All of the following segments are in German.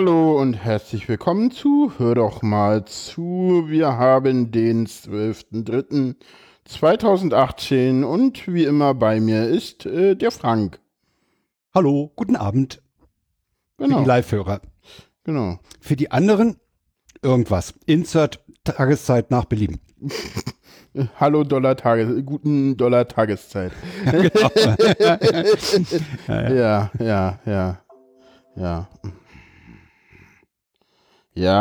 Hallo und herzlich willkommen zu Hör doch mal zu. Wir haben den 12.03.2018 und wie immer bei mir ist äh, der Frank. Hallo, guten Abend. Genau. Für die Live-Hörer. Genau. Für die anderen irgendwas. Insert Tageszeit nach Belieben. Hallo Dollar Tages, guten Dollar Tageszeit. Genau. Ja, ja, ja, ja. Ja,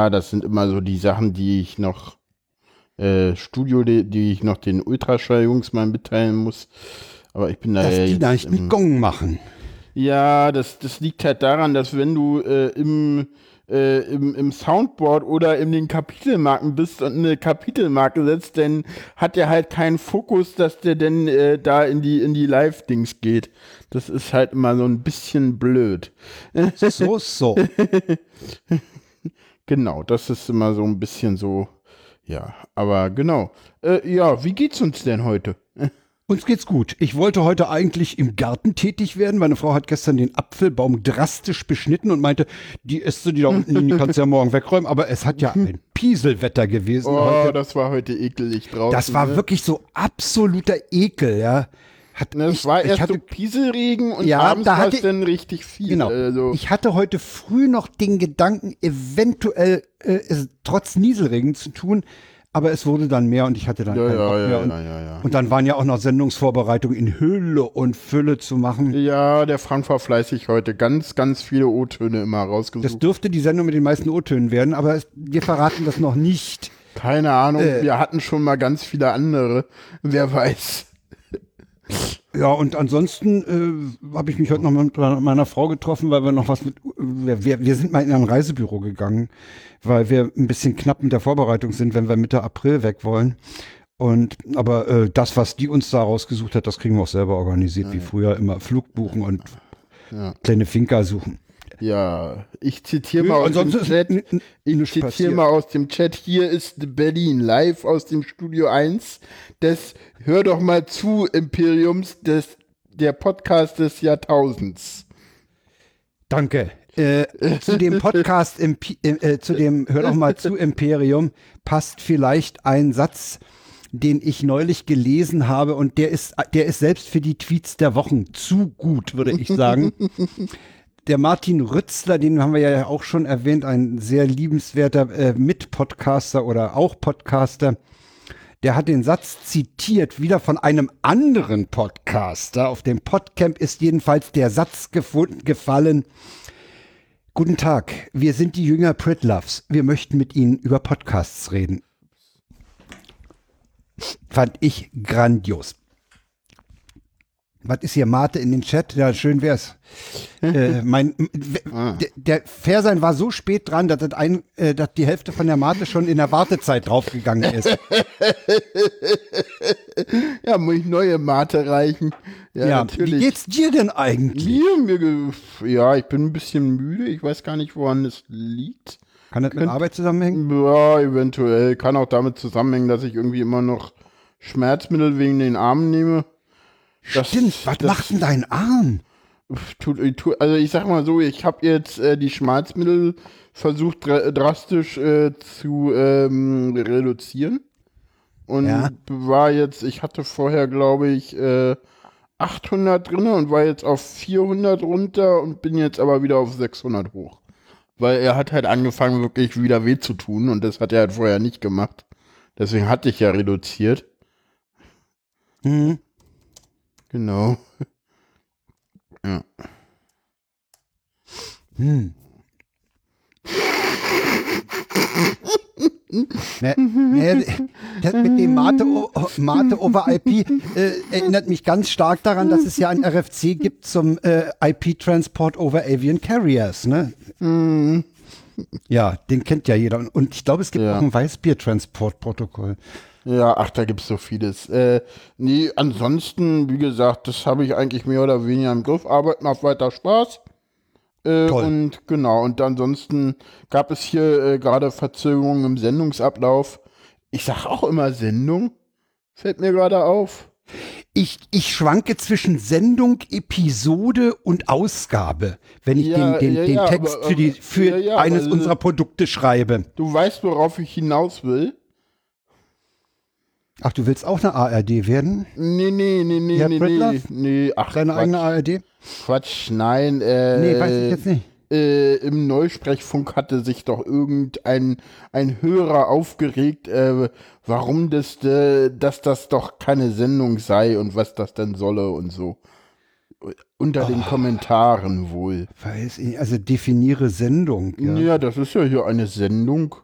das sind immer so die Sachen, die ich noch äh, Studio, die, die ich noch den Ultraschall-Jungs mal mitteilen muss. Aber ich bin da Dass ja die jetzt da nicht mit Gong machen. Ja, das, das liegt halt daran, dass wenn du äh, im, äh, im, im Soundboard oder in den Kapitelmarken bist und eine Kapitelmarke setzt, dann hat der halt keinen Fokus, dass der denn äh, da in die, in die Live-Dings geht. Das ist halt immer so ein bisschen blöd. So, so. Genau, das ist immer so ein bisschen so, ja, aber genau. Äh, ja, wie geht's uns denn heute? Uns geht's gut. Ich wollte heute eigentlich im Garten tätig werden. Meine Frau hat gestern den Apfelbaum drastisch beschnitten und meinte, die Äste, die da unten die kannst du ja morgen wegräumen. Aber es hat ja ein Pieselwetter gewesen Oh, heute. das war heute ekelig draußen. Das war ne? wirklich so absoluter Ekel, ja. Hat, Ne, Es ich, war ich erst hatte, so Pieselregen und Ja, abends da war es dann richtig viel. Genau. Also, Ich hatte heute früh noch den Gedanken, eventuell äh, es trotz Nieselregen zu tun, aber es wurde dann mehr und ich hatte dann ja, keinen ja, Bock mehr. Und, ja, und dann waren ja auch noch Sendungsvorbereitungen in Hülle und Fülle zu machen. Ja, der Frank war fleißig heute. Ganz, ganz viele O-Töne immer Das rausgesucht. dürfte die Sendung mit den meisten O-Tönen werden, aber es, wir verraten das noch nicht. Keine Ahnung, Äh. wir hatten schon mal ganz viele andere. Wer weiß. Ja, und ansonsten äh, habe ich mich heute noch mit meiner Frau getroffen, weil wir noch was mit, wir, wir, wir sind mal in ein Reisebüro gegangen, weil wir ein bisschen knapp mit der Vorbereitung sind, wenn wir Mitte April weg wollen. Und aber äh, das, was die uns da rausgesucht hat, das kriegen wir auch selber organisiert, wie früher immer Flug buchen und Ja. kleine Finca suchen. Ja, ich zitiere mal aus dem Chat. Ich zitiere mal aus dem Chat. Hier ist Berlin live aus dem Studio 1 des Hör doch mal zu Imperiums des der Podcast des Jahrtausends. Danke. Äh, zu dem Podcast, Impi- äh, äh, zu dem Hör doch mal zu Imperium, passt vielleicht ein Satz, den ich neulich gelesen habe und der ist, der ist selbst für die Tweets der Wochen zu gut, würde ich sagen. Der Martin Rützler, den haben wir ja auch schon erwähnt, ein sehr liebenswerter äh, Mitpodcaster oder auch Podcaster. Der hat den Satz zitiert, wieder von einem anderen Podcaster. Auf dem Podcamp ist jedenfalls der Satz gefunden, gefallen. Guten Tag, wir sind die Jünger Pritloves. Wir möchten mit Ihnen über Podcasts reden. Fand ich grandios. Was ist hier Mate in den Chat? Ja, schön wär's. äh, mein, w- der, Fersein war so spät dran, dass, das ein, äh, dass die Hälfte von der Mate schon in der Wartezeit draufgegangen ist. Ja, muss ich neue Mate reichen. Ja, ja, natürlich. wie geht's dir denn eigentlich? Mir, mir, ja, ich bin ein bisschen müde. Ich weiß gar nicht, woran es liegt. Kann das mit Arbeit zusammenhängen? Ja, eventuell. Kann auch damit zusammenhängen, dass ich irgendwie immer noch Schmerzmittel wegen den Armen nehme. Das- Stimmt, was das- macht denn dein Arm? Tut, tut, also ich sag mal so, ich habe jetzt äh, die Schmerzmittel versucht dra drastisch äh, zu ähm, reduzieren. Und Ja. war jetzt, ich hatte vorher, glaube ich, äh, 800 drinne und war jetzt auf 400 runter und bin jetzt aber wieder auf 600 hoch. Weil er hat halt angefangen, wirklich wieder weh zu tun und das hat er halt vorher nicht gemacht. Deswegen hatte ich ja reduziert. Mhm. Genau. Ja. Hm. Ne, ne, das mit dem Mate, Mate over IP äh, erinnert mich ganz stark daran, dass es ja ein RFC gibt zum äh, IP-Transport over Avian Carriers. Ne? Ja, den kennt ja jeder. Und- Und ich glaube, es gibt Ja. auch ein Weißbier-Transport-Protokoll. Ja, ach, da gibt's so vieles. Äh, nee, ansonsten, wie gesagt, das habe ich eigentlich mehr oder weniger im Griff. Arbeit macht weiter Spaß. Äh, Toll. und genau, und ansonsten gab es hier äh, gerade Verzögerungen im Sendungsablauf. Ich sag auch immer Sendung. Fällt mir gerade auf. Ich, ich schwanke zwischen Sendung, Episode und Ausgabe, wenn ich Ja, den, den, ja, den ja, Text aber- für, die, für eines aber- unserer Produkte schreibe. Du weißt, worauf ich hinaus will? Ach, du willst auch eine ARD werden? Nee, nee, nee, nee, Ja, nee, nee, Pritlove? nee, ach, Deine Quatsch, eigene ARD? Quatsch, nein, äh, Nee, weiß ich jetzt nicht. äh, im Neusprechfunk hatte sich doch irgendein ein Hörer aufgeregt, äh, warum das, äh, dass das doch keine Sendung sei und was das denn solle und so. Unter den Oh. Kommentaren wohl. Weiß ich, also definiere Sendung. Ja. Ja. das ist ja hier eine Sendung.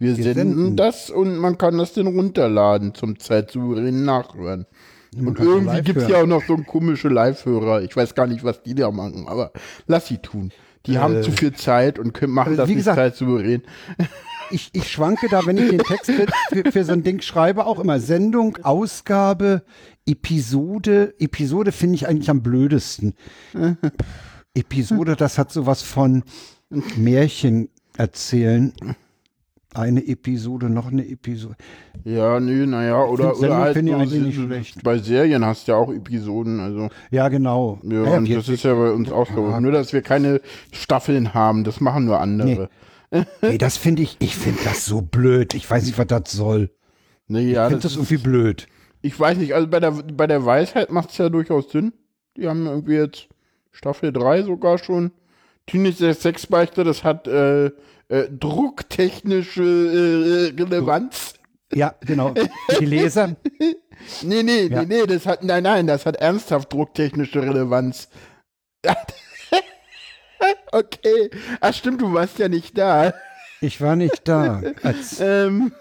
Wir, Wir senden senden. das und man kann das dann runterladen zum zeitsouveränen Nachhören. Man Und irgendwie gibt es ja auch noch so komische Live-Hörer. Ich weiß gar nicht, was die da machen, aber lass sie tun. Die haben Äh, zu viel Zeit und können, machen das wie nicht gesagt- zeitsouverän. Ich, ich schwanke da, wenn ich den Text für, für so ein Ding schreibe, auch immer Sendung, Ausgabe, Episode. Episode finde ich eigentlich am blödesten. Episode, das hat sowas von Märchen erzählen. Eine Episode, noch eine Episode. Ja, nee, naja, oder, oder halt ich so, eigentlich nicht schlecht. bei Serien hast du ja auch Episoden, also Ja, genau. ja, Naja, und das ist ja bei uns auch so. Nur, dass wir keine Staffeln haben, das machen nur andere. ey, das finde ich, ich finde das so blöd. Ich weiß nicht, was das soll. Nee, ja, ich finde das das irgendwie blöd. Ich weiß nicht, also bei der, bei der Weisheit macht es ja durchaus Sinn. Die haben irgendwie jetzt Staffel 3 sogar schon. Teenage Sexbeichte, das hat äh, äh, drucktechnische äh, Relevanz. Ja, genau. Die Leser. Nee, nee, Ja. nee, nee, das hat, nein, nein, das hat ernsthaft drucktechnische Relevanz. okay. Ach stimmt, du warst ja nicht da. Ich war nicht da, als Ähm,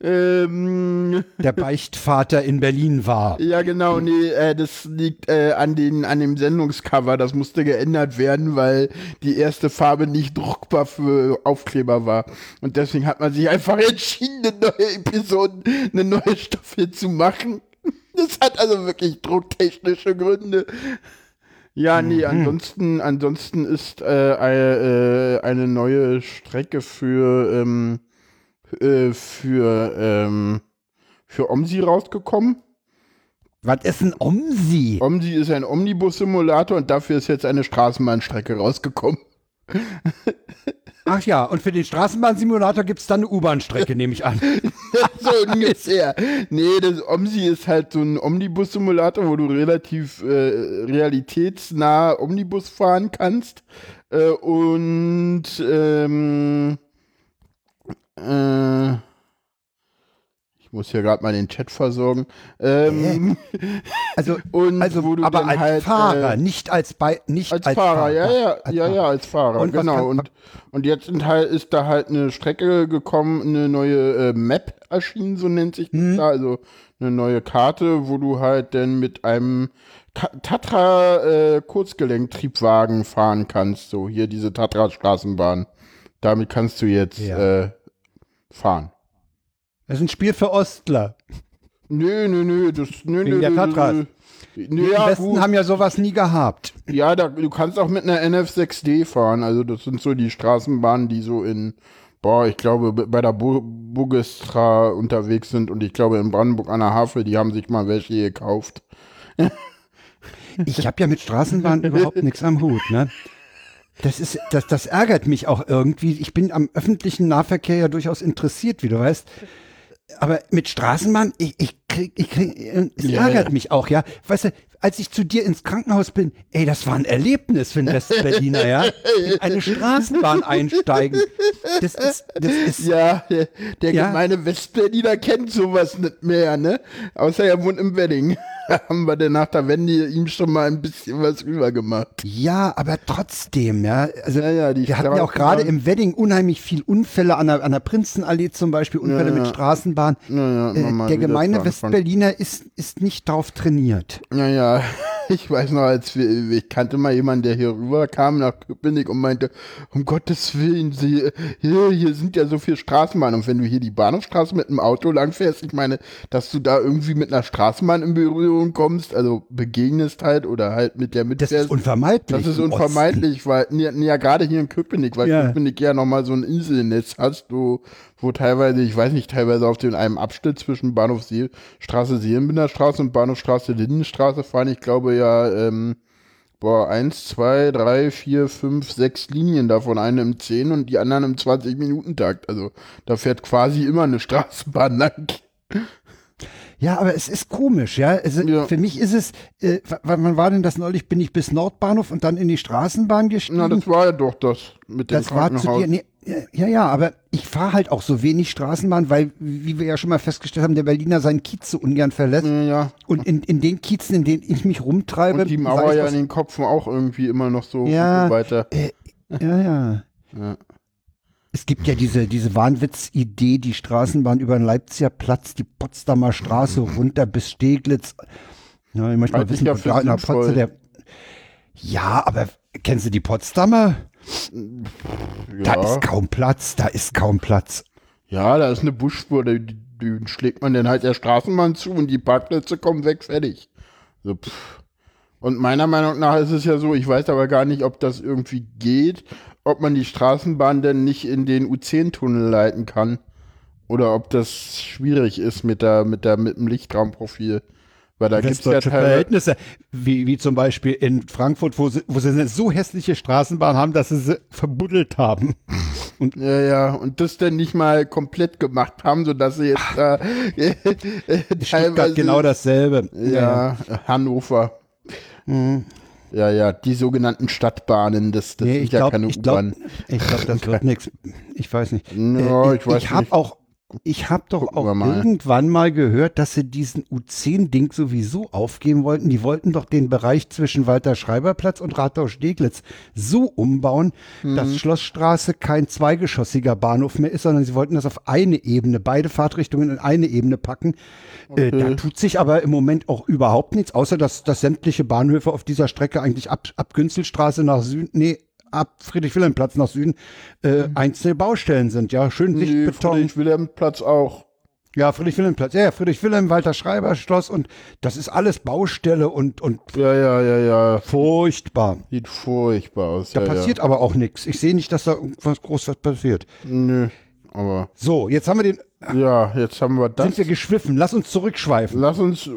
ähm, der Beichtvater in Berlin war. Ja, genau, nee, äh, das liegt äh, an, den, an dem Sendungscover. Das musste geändert werden, weil die erste Farbe nicht druckbar für Aufkleber war. Und deswegen hat man sich einfach entschieden, eine neue Episode, eine neue Staffel zu machen. Das hat also wirklich drucktechnische Gründe. Ja, nee, ansonsten, ansonsten ist äh, äh, äh, eine neue Strecke für, ähm, äh, für, ähm, für Omsi rausgekommen. Was ist ein Omsi? Omsi ist ein Omnibus-Simulator und dafür ist jetzt eine Straßenbahnstrecke rausgekommen. Ach ja, und für den Straßenbahnsimulator gibt es dann eine U-Bahn-Strecke, nehme ich an. so ungefähr. Nee, das Omsi ist halt so ein Omnibus-Simulator, wo du relativ äh, realitätsnah Omnibus fahren kannst. Äh, und ähm, äh, ich muss hier gerade mal den Chat versorgen. Ähm, Also, und also wo du aber als halt, Fahrer, äh, nicht als bei, nicht Als, als, Fahrer, ja, ja, Als ja, Fahrer. ja, als Fahrer, Und genau. und, und jetzt halt, ist da halt eine Strecke gekommen, eine neue äh, Map erschienen, so nennt sich das Mhm. da, also eine neue Karte, wo du halt dann mit einem Ta Tatra äh, Kurzgelenktriebwagen fahren kannst, so hier diese Tatra Straßenbahn. Damit kannst du jetzt Ja. äh, fahren. Das ist ein Spiel für Ostler. Nö, nö, nö, das, nö, Wegen nö, der Tatras. nö. Nö, Die ja, Westen gut. haben ja sowas nie gehabt. Ja, da, du kannst auch mit einer NF6D fahren. Also das sind so die Straßenbahnen, die so in, boah, ich glaube, bei der Bu Bugestra unterwegs sind und ich glaube in Brandenburg an der Havel, die haben sich mal welche gekauft. Ich habe ja mit Straßenbahn überhaupt nichts am Hut, ne? Das ist, das, das ärgert mich auch irgendwie. Ich bin am öffentlichen Nahverkehr ja durchaus interessiert, wie du weißt. Aber mit Straßenbahn, ich, ich krieg, ich krieg, äh, es Ja, ärgert ja. mich auch, ja. Weißt du, als ich zu dir ins Krankenhaus bin, ey, das war ein Erlebnis für einen Westberliner, ja. In eine Straßenbahn einsteigen. Das ist, das ist, Ja, der, der Ja. gemeine Westberliner kennt sowas nicht mehr, ne? Außer er wohnt im Wedding. haben wir denn nach der Wende ihm schon mal ein bisschen was rüber gemacht. ja, aber trotzdem, ja. Also, Ja, ja, Wir hatten ja auch gerade im Wedding unheimlich viel Unfälle an der, an der Prinzenallee zum Beispiel, Unfälle mit. Straßenbahn. Äh, der gemeine. Westberliner ist, ist nicht drauf trainiert. Ja, ja. ich weiß noch, als wir, ich kannte mal jemanden, der hier rüber kam nach Köpenick und meinte, um Gottes Willen, sie, hier, hier sind ja so viele Straßenbahnen. Und wenn du hier die Bahnhofstraße mit einem Auto langfährst, ich meine, dass du da irgendwie mit einer Straßenbahn in Berührung kommst, also begegnest halt oder halt mit der mitfährst. Das ist unvermeidlich. Das ist unvermeidlich, weil, ja, ja gerade hier in Köpenick, weil Ja. Köpenick ja nochmal so ein Inselnetz hast, wo, wo teilweise, ich weiß nicht, teilweise auf dem einem Abschnitt zwischen Bahnhof See, Straße Seelenbinder Straße und Bahnhofstraße Lindenstraße fahren, ich glaube ja, ähm, boah, eins, zwei, drei, vier, fünf, sechs Linien davon, eine im 10 und die anderen im 20-Minuten-Takt. Also da fährt quasi immer eine Straßenbahn lang. Ja, aber es ist komisch, ja. Also Ja. Für mich ist es, äh, wann war denn das neulich? Bin ich bis Nordbahnhof und dann in die Straßenbahn gestiegen? Na, das war ja doch das mit dem das war zu Krankenhaus. dir. Nee, ja, ja, aber ich fahre halt auch so wenig Straßenbahn, weil, wie wir ja schon mal festgestellt haben, der Berliner seinen Kiez so ungern verlässt. Ja. Und in, in den Kiezen, in denen ich mich rumtreibe, Und die Mauer ja in den Kopfen auch irgendwie immer noch so, Ja. so weiter. ja, ja. Ja. Es gibt ja diese, diese Wahnwitz-Idee, die Straßenbahn über den Leipziger Platz, die Potsdamer Straße runter bis Steglitz. Ja, ich möchte mal wissen, ja da in der sinnvoll. Potze der. Ja, aber kennst du die Potsdamer? Da Ja. ist kaum Platz, da ist kaum Platz. ja, da ist eine Busspur, die, die, die schlägt man dann halt der Straßenbahn zu und die Parkplätze kommen weg, fertig. So, pff. Und meiner Meinung nach ist es ja so, ich weiß aber gar nicht, ob das irgendwie geht, ob man die Straßenbahn denn nicht in den U10-Tunnel leiten kann. Oder ob das schwierig ist mit der, mit der, mit dem Lichtraumprofil. Weil da gibt's ja Westdeutsche teilweise. Verhältnisse, wie, wie zum Beispiel in Frankfurt, wo sie, wo sie eine so hässliche Straßenbahn haben, dass sie sie verbuddelt haben. Ja, ja, und das dann nicht mal komplett gemacht haben, sodass sie jetzt da Stuttgart genau dasselbe. Ja, Hannover. Ja, ja, die sogenannten Stadtbahnen, das, das Nee, sind ich ja glaube, keine ich glaube, U-Bahn. ich glaub, das wird nichts. Ich weiß nicht. Ja, Äh, ich weiß ich habe auch, ich habe doch Gucken auch mal. irgendwann mal gehört, dass sie diesen U10-Ding sowieso aufgeben wollten. Die wollten doch den Bereich zwischen Walter-Schreiber-Platz und Rathaus-Steglitz so umbauen, Mhm. dass Schlossstraße kein zweigeschossiger Bahnhof mehr ist, sondern sie wollten das auf eine Ebene, beide Fahrtrichtungen in eine Ebene packen. Äh, da tut sich aber im Moment auch überhaupt nichts, außer dass, dass sämtliche Bahnhöfe auf dieser Strecke eigentlich ab, ab Günzelstraße nach Süden, nee, ab Friedrich-Wilhelm-Platz nach Süden äh, einzelne Baustellen sind. Ja, schön Mhm. Nee, Sichtbeton. Friedrich-Wilhelm-Platz auch. Ja, Friedrich-Wilhelm-Platz. Ja, ja, Friedrich-Wilhelm, Walter-Schreiber-Schloss und das ist alles Baustelle und, und Ja, ja, ja, ja. furchtbar. Sieht furchtbar aus. Da ja, passiert aber auch nichts. Ich sehe nicht, dass da irgendwas groß was passiert. Ja. Nö, aber So, jetzt haben wir den, ja, jetzt haben wir das. sind wir geschwiffen. Lass uns zurückschweifen. Lass uns,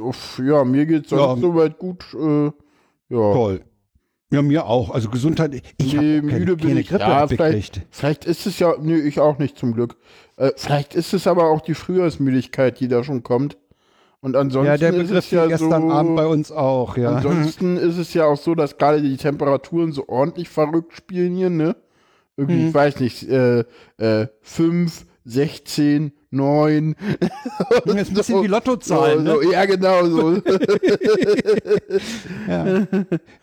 ja, mir geht's sonst Ja. soweit gut. Äh, ja. Toll. Ja, mir auch. Also Gesundheit. Ich habe Nee, keine, müde bin keine ich. Grippe Ja, vielleicht, vielleicht ist es ja, nö, ich auch nicht zum Glück. Äh, vielleicht ist es aber auch die Frühjahrsmüdigkeit, die da schon kommt. Und ansonsten Ja, der ist es ja gestern so, Abend bei uns auch, ja. Ansonsten ist es ja auch so, dass gerade die Temperaturen so ordentlich verrückt spielen hier, ne? Irgendwie, Mhm. ich weiß nicht, äh, äh, 5, 16, 9. Das ist ein bisschen wie Lottozahlen, so, ne? so, Ja, genau so. Ja.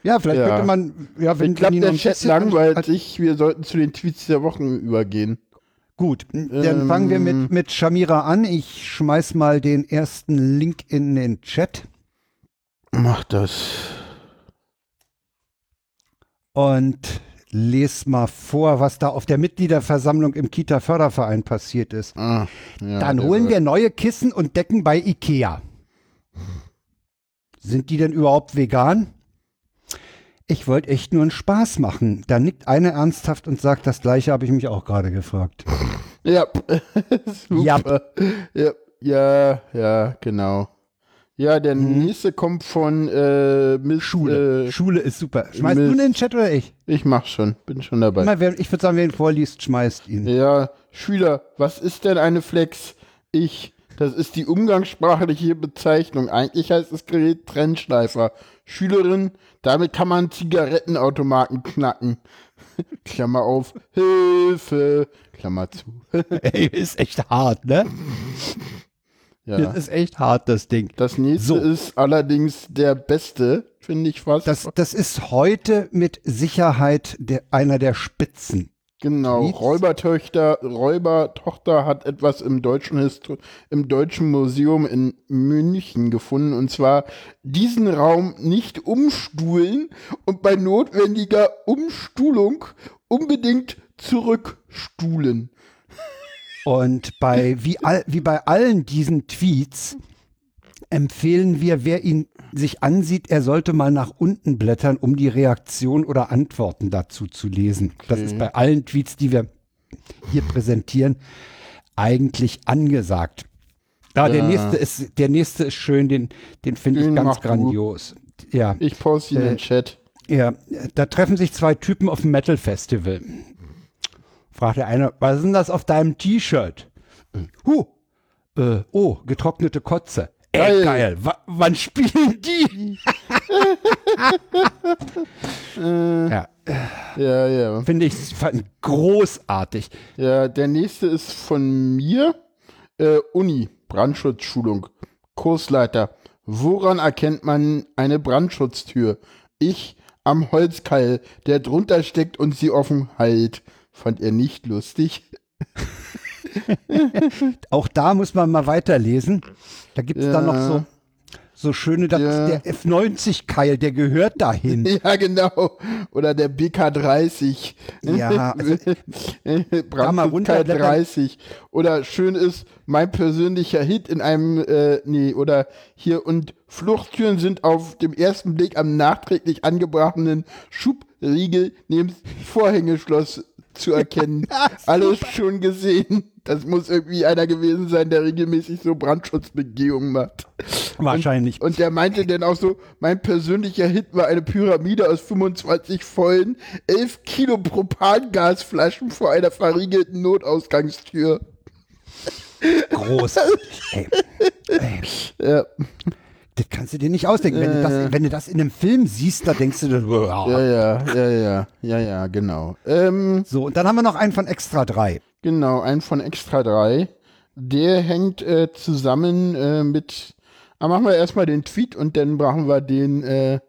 ja, vielleicht Ja. könnte man, ja, wenn, ich glaube, der Chat langweilt sich. Wir sollten zu den Tweets der Wochen übergehen. Gut, dann Ähm, fangen wir mit, mit Shamira an. Ich schmeiß mal den ersten Link in den Chat. Mach das. und lese mal vor, was da auf der Mitgliederversammlung im Kita-Förderverein passiert ist. Ah, ja, Dann holen wir neue Kissen und Decken bei Ikea. Sind die denn überhaupt vegan? Ich wollte echt nur einen Spaß machen. Da nickt einer ernsthaft und sagt, das gleiche habe ich mich auch gerade gefragt. Ja, Ja. super. Ja, ja, ja, genau. Ja, der nächste kommt von äh, Miss. Schule. Äh, Schule ist super. Schmeißt Mist. du in den Chat oder ich? ich mach schon, bin schon dabei. Immer, wer, ich würde sagen, wer ihn vorliest, schmeißt ihn. Ja, Schüler, was ist denn eine Flex? Ich. Das ist die umgangssprachliche Bezeichnung. Eigentlich heißt das Gerät Trennschleifer. Schülerin, damit kann man Zigarettenautomaten knacken. Klammer auf, Hilfe, Klammer zu. Ey, ist echt hart, ne? Ja. Das ist echt hart, das Ding. Das nächste So. ist allerdings der beste, finde ich fast. Das, das ist heute mit Sicherheit der, einer der Spitzen. Genau, Tweets. Räubertöchter, Räubertochter hat etwas im deutschen, Histo im deutschen Museum in München gefunden und zwar diesen Raum nicht umstuhlen und bei notwendiger Umstuhlung unbedingt zurückstuhlen. Und bei, wie, all, wie bei allen diesen Tweets empfehlen wir, wer ihn sich ansieht, er sollte mal nach unten blättern, um die Reaktion oder Antworten dazu zu lesen. Das ist bei allen Tweets, die wir hier präsentieren, eigentlich angesagt. Ja, der Ja. nächste ist, der nächste ist schön, den, den finde ich ganz du. grandios. Ja, Ich poste ihn in Äh, den Chat. ja, da treffen sich zwei Typen auf dem Metal Festival. Fragt der eine, was ist denn das auf deinem T-Shirt? Huh, äh, oh, getrocknete Kotze. Ey, Geil. geil. Wa wann spielen die? ja, Ja, ja. finde ich fand großartig. Ja, der nächste ist von mir. Äh, Uni, Brandschutzschulung. Kursleiter. Woran erkennt man eine Brandschutztür? Ich am Holzkeil, der drunter steckt und sie offen hält. Fand er nicht lustig. Auch da muss man mal weiterlesen. Da gibt es dann noch Ja. so, so schöne, das Ja. der F90-Keil, der gehört dahin. Ja, genau. Oder der BK30. Ja, also, mal Brandschutzkeil runterblättern. 30. Oder schön ist, mein persönlicher Hit in einem, äh, nee, oder hier und Fluchttüren sind auf dem ersten Blick am nachträglich angebrachten Schubriegel neben Vorhängeschloss zu erkennen. Alles schon gesehen. Das muss irgendwie einer gewesen sein, der regelmäßig so Brandschutzbegehungen macht. wahrscheinlich. Und der meinte dann auch so, mein persönlicher Hit war eine Pyramide aus 25 vollen 11 Kilo Propangasflaschen vor einer verriegelten Notausgangstür. Großartig. Ey. Ey. Ja, Das kannst du dir nicht ausdenken. Wenn, du das, wenn du das in einem Film siehst, da denkst du, dir, ja, ja, ja, ja, ja, ja, genau. Ähm, so. Und dann haben wir noch einen von Extra 3. genau, ein von Extra 3. Der hängt äh, zusammen äh, mit, ah, machen wir erstmal den Tweet und dann brauchen wir den, äh,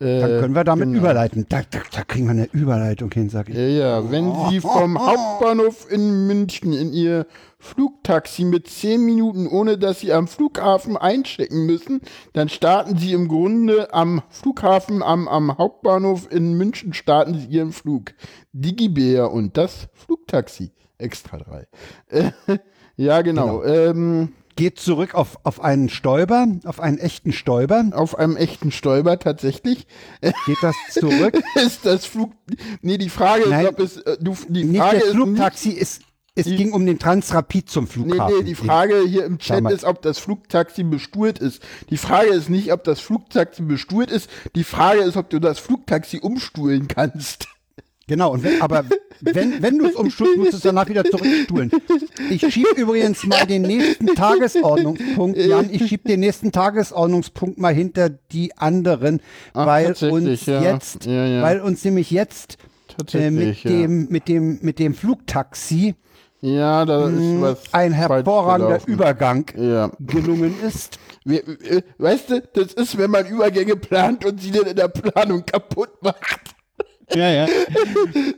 Dann können wir damit genau. überleiten. Da, da, da kriegen wir eine Überleitung hin, sag ich. Ja, ja, wenn Sie vom Hauptbahnhof in München in Ihr Flugtaxi mit zehn Minuten, ohne dass Sie am Flughafen einchecken müssen, dann starten Sie im Grunde am Flughafen, am, am Hauptbahnhof in München starten Sie Ihren Flug. Digibär und das Flugtaxi. Extra drei. Äh, ja, genau. Ähm, Geht zurück auf, auf einen Stäuber, auf einen echten Stäuber. auf einem echten Stäuber tatsächlich. Geht das zurück. ist das Flug. Nee, die Frage Nein. ist, ob es. Äh, du, die Frage nicht, Flugtaxi, ist, es Die- ging um den Transrapid zum Nee, Flughafen. nee, die Frage hier im Chat Damals. ist, ob das Flugtaxi bestuhlt ist. Die Frage ist nicht, ob das Flugtaxi bestuhlt ist. Die Frage ist, ob du das Flugtaxi umstuhlen kannst. Genau, und wenn, aber wenn, wenn du es umstuhlst, musst du es danach wieder zurückstuhlen. Ich schieb übrigens mal den nächsten Tagesordnungspunkt, Jan, ich schieb den nächsten Tagesordnungspunkt mal hinter die anderen, Ach, weil uns ja. jetzt, Ja, ja. weil uns nämlich jetzt äh, mit, dem, mit, dem, mit dem Flugtaxi Ja, da ist was. Mm, ein hervorragender. Übergang gelungen ist. Äh, weißt du, das ist, wenn man Übergänge plant und sie dann in der Planung kaputt macht. Ja, ja.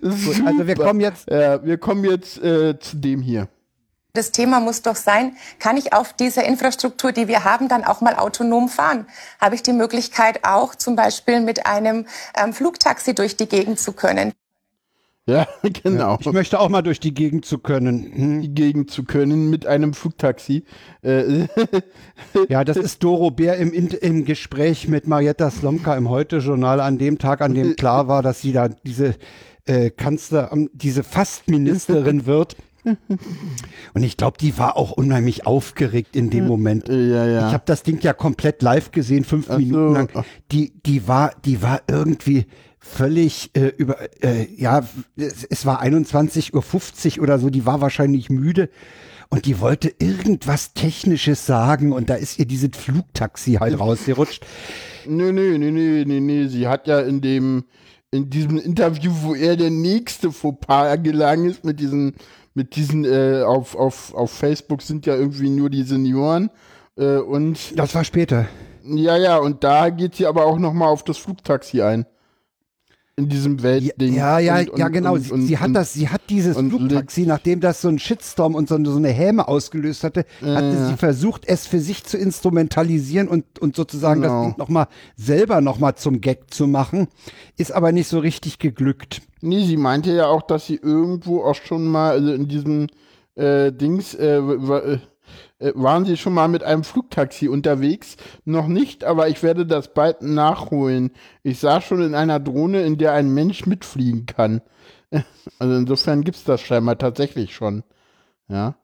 Gut, also wir kommen jetzt- Ja, wir kommen jetzt äh, zu dem hier. Das Thema muss doch sein, kann ich auf dieser Infrastruktur, die wir haben, dann auch mal autonom fahren? Habe ich die Möglichkeit auch zum Beispiel mit einem ähm, Flugtaxi durch die Gegend zu können? Ja, genau. Ich möchte auch mal durch die Gegend zu können. Hm. die Gegend zu können mit einem Flugtaxi. Äh, Ja, das ist Doro Bär im, im Gespräch mit Marietta Slomka im Heute-Journal an dem Tag, an dem klar war, dass sie da diese äh, Kanzler, ähm, diese Fastministerin wird. Und ich glaube, die war auch unheimlich aufgeregt in dem Moment. ja, ja. Ich habe das Ding ja komplett live gesehen, fünf Ach Minuten so. lang. Die, die war, die war irgendwie völlig äh, über, äh, ja, es, es war 21.50 Uhr oder so, die war wahrscheinlich müde und die wollte irgendwas Technisches sagen und da ist ihr dieses Flugtaxi halt rausgerutscht. Nö, nö, nö, nö, nö, nö. Sie hat ja in dem, in diesem Interview, wo er der nächste Fauxpas gelangen ist, mit diesen, mit diesen, äh, auf, auf, auf Facebook sind ja irgendwie nur die Senioren. Äh, und Das war später. ja, ja, und da geht sie aber auch nochmal auf das Flugtaxi ein. In diesem Weltding. Ja, ja, und, und, ja, genau. Und, sie, sie hat das, sie hat dieses Flugtaxi, nachdem das so ein Shitstorm und so, so eine Häme ausgelöst hatte, äh, hatte sie versucht, es für sich zu instrumentalisieren und, und sozusagen genau. das Ding nochmal selber nochmal zum Gag zu machen. Ist aber nicht so richtig geglückt. Nee, sie meinte ja auch, dass sie irgendwo auch schon mal, also in diesem äh, Dings, äh, äh äh, waren Sie schon mal mit einem Flugtaxi unterwegs? Noch nicht, aber ich werde das bald nachholen. Ich sah schon in einer Drohne, in der ein Mensch mitfliegen kann. Also insofern gibt es das scheinbar tatsächlich schon. Ja.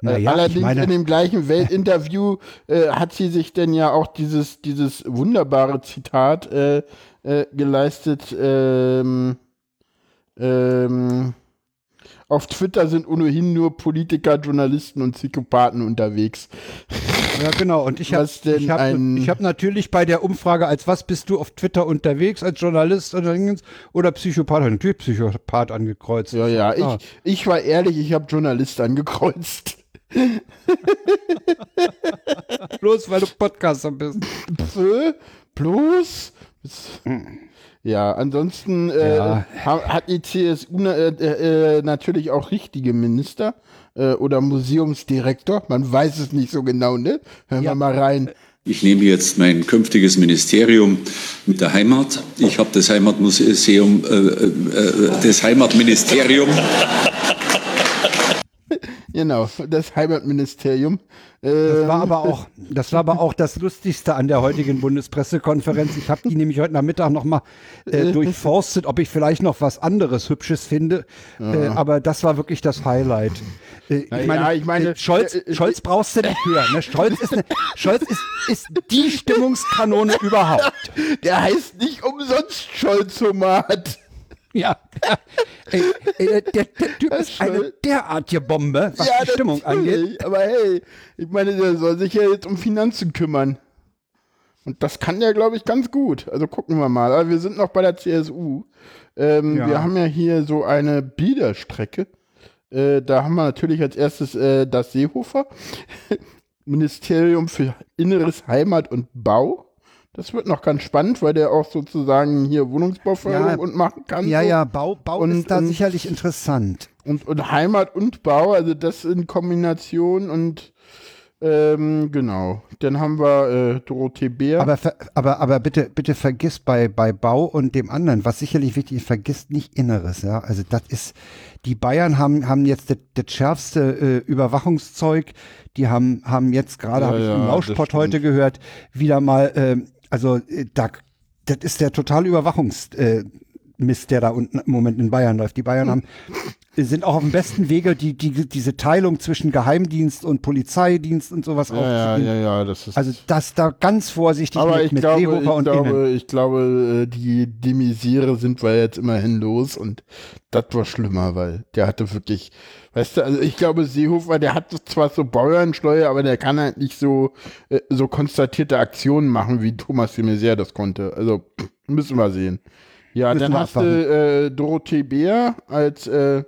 Naja, Allerdings meine, in dem gleichen Weltinterview äh, hat sie sich denn ja auch dieses, dieses wunderbare Zitat äh, äh, geleistet. Ähm, ähm, auf Twitter sind ohnehin nur Politiker, Journalisten und Psychopathen unterwegs. Ja, genau. Und ich habe hab, hab natürlich bei der Umfrage, als was bist du auf Twitter unterwegs, als Journalist oder, oder Psychopath, natürlich Psychopath angekreuzt. Ja, ja. Ah. Ich, ich war ehrlich, ich habe Journalist angekreuzt. Bloß weil du Podcaster bist. Bloß? Ja, ansonsten äh, ja. hat die CSU äh, äh, natürlich auch richtige Minister äh, oder Museumsdirektor. Man weiß es nicht so genau, ne? Hören ja. wir mal rein. Ich nehme jetzt mein künftiges Ministerium mit der Heimat. Ich habe das Heimatmuseum, äh, äh, das Heimatministerium Genau, das Heimatministerium. Das war aber auch, das war aber auch das Lustigste an der heutigen Bundespressekonferenz. Ich habe die nämlich heute Nachmittag nochmal äh, durchforstet, ob ich vielleicht noch was anderes Hübsches finde. Ja. Äh, aber das war wirklich das Highlight. Äh, ich, meine, ja, ich meine, äh, Scholz, äh, Scholz brauchst du nicht hören. Ne? Scholz, ist, ne, Scholz ist, ist die Stimmungskanone überhaupt. Der heißt nicht umsonst Scholzomat. Ja, ey, ey, der, der, Typ ist eine derartige Bombe, was ja, die Stimmung angeht. Aber hey, ich meine, der soll sich ja jetzt um Finanzen kümmern. Und das kann der, glaube ich, ganz gut. Also gucken wir mal. Aber wir sind noch bei der CSU. Ähm, ja. Wir haben ja hier so eine Bilderstrecke. Äh, da haben wir natürlich als erstes äh, das Seehofer. Ministerium für Inneres, Heimat und Bau. Das wird noch ganz spannend, weil der auch sozusagen hier Wohnungsbauförderung ja, und machen kann. Ja, so. ja, Bau, Bau und, ist da und, sicherlich interessant. Und, und Heimat und Bau, also das in Kombination und ähm, genau. Dann haben wir äh, Dorothee Bär. Aber, aber, aber bitte, bitte vergiss bei, bei Bau und dem anderen, was sicherlich wichtig ist, vergisst nicht Inneres, ja. Also das ist, die Bayern haben, haben jetzt das, das schärfste äh, Überwachungszeug. Die haben, haben jetzt gerade, ja, habe ich ja, im Lauschport heute gehört, wieder mal äh, also äh, da, das ist der totale Überwachungsmist, äh, der da unten im Moment in Bayern läuft. Die Bayern haben sind auch auf dem besten Wege, die, die, diese Teilung zwischen Geheimdienst und Polizeidienst und sowas ja, ja, ja, ja, das ist Also das da ganz vorsichtig aber mit, ich mit glaube, Seehofer ich und glaube, Innen. Ich glaube, äh, die Demisiere sind wir jetzt immerhin los und das war schlimmer, weil der hatte wirklich, weißt du, also ich glaube, Seehofer, der hat zwar so Bauernsteuer, aber der kann halt nicht so, äh, so konstatierte Aktionen machen, wie Thomas de Maizière das konnte. Also müssen wir sehen. Ja, müssen dann hast du äh, Dorothee Bär als äh,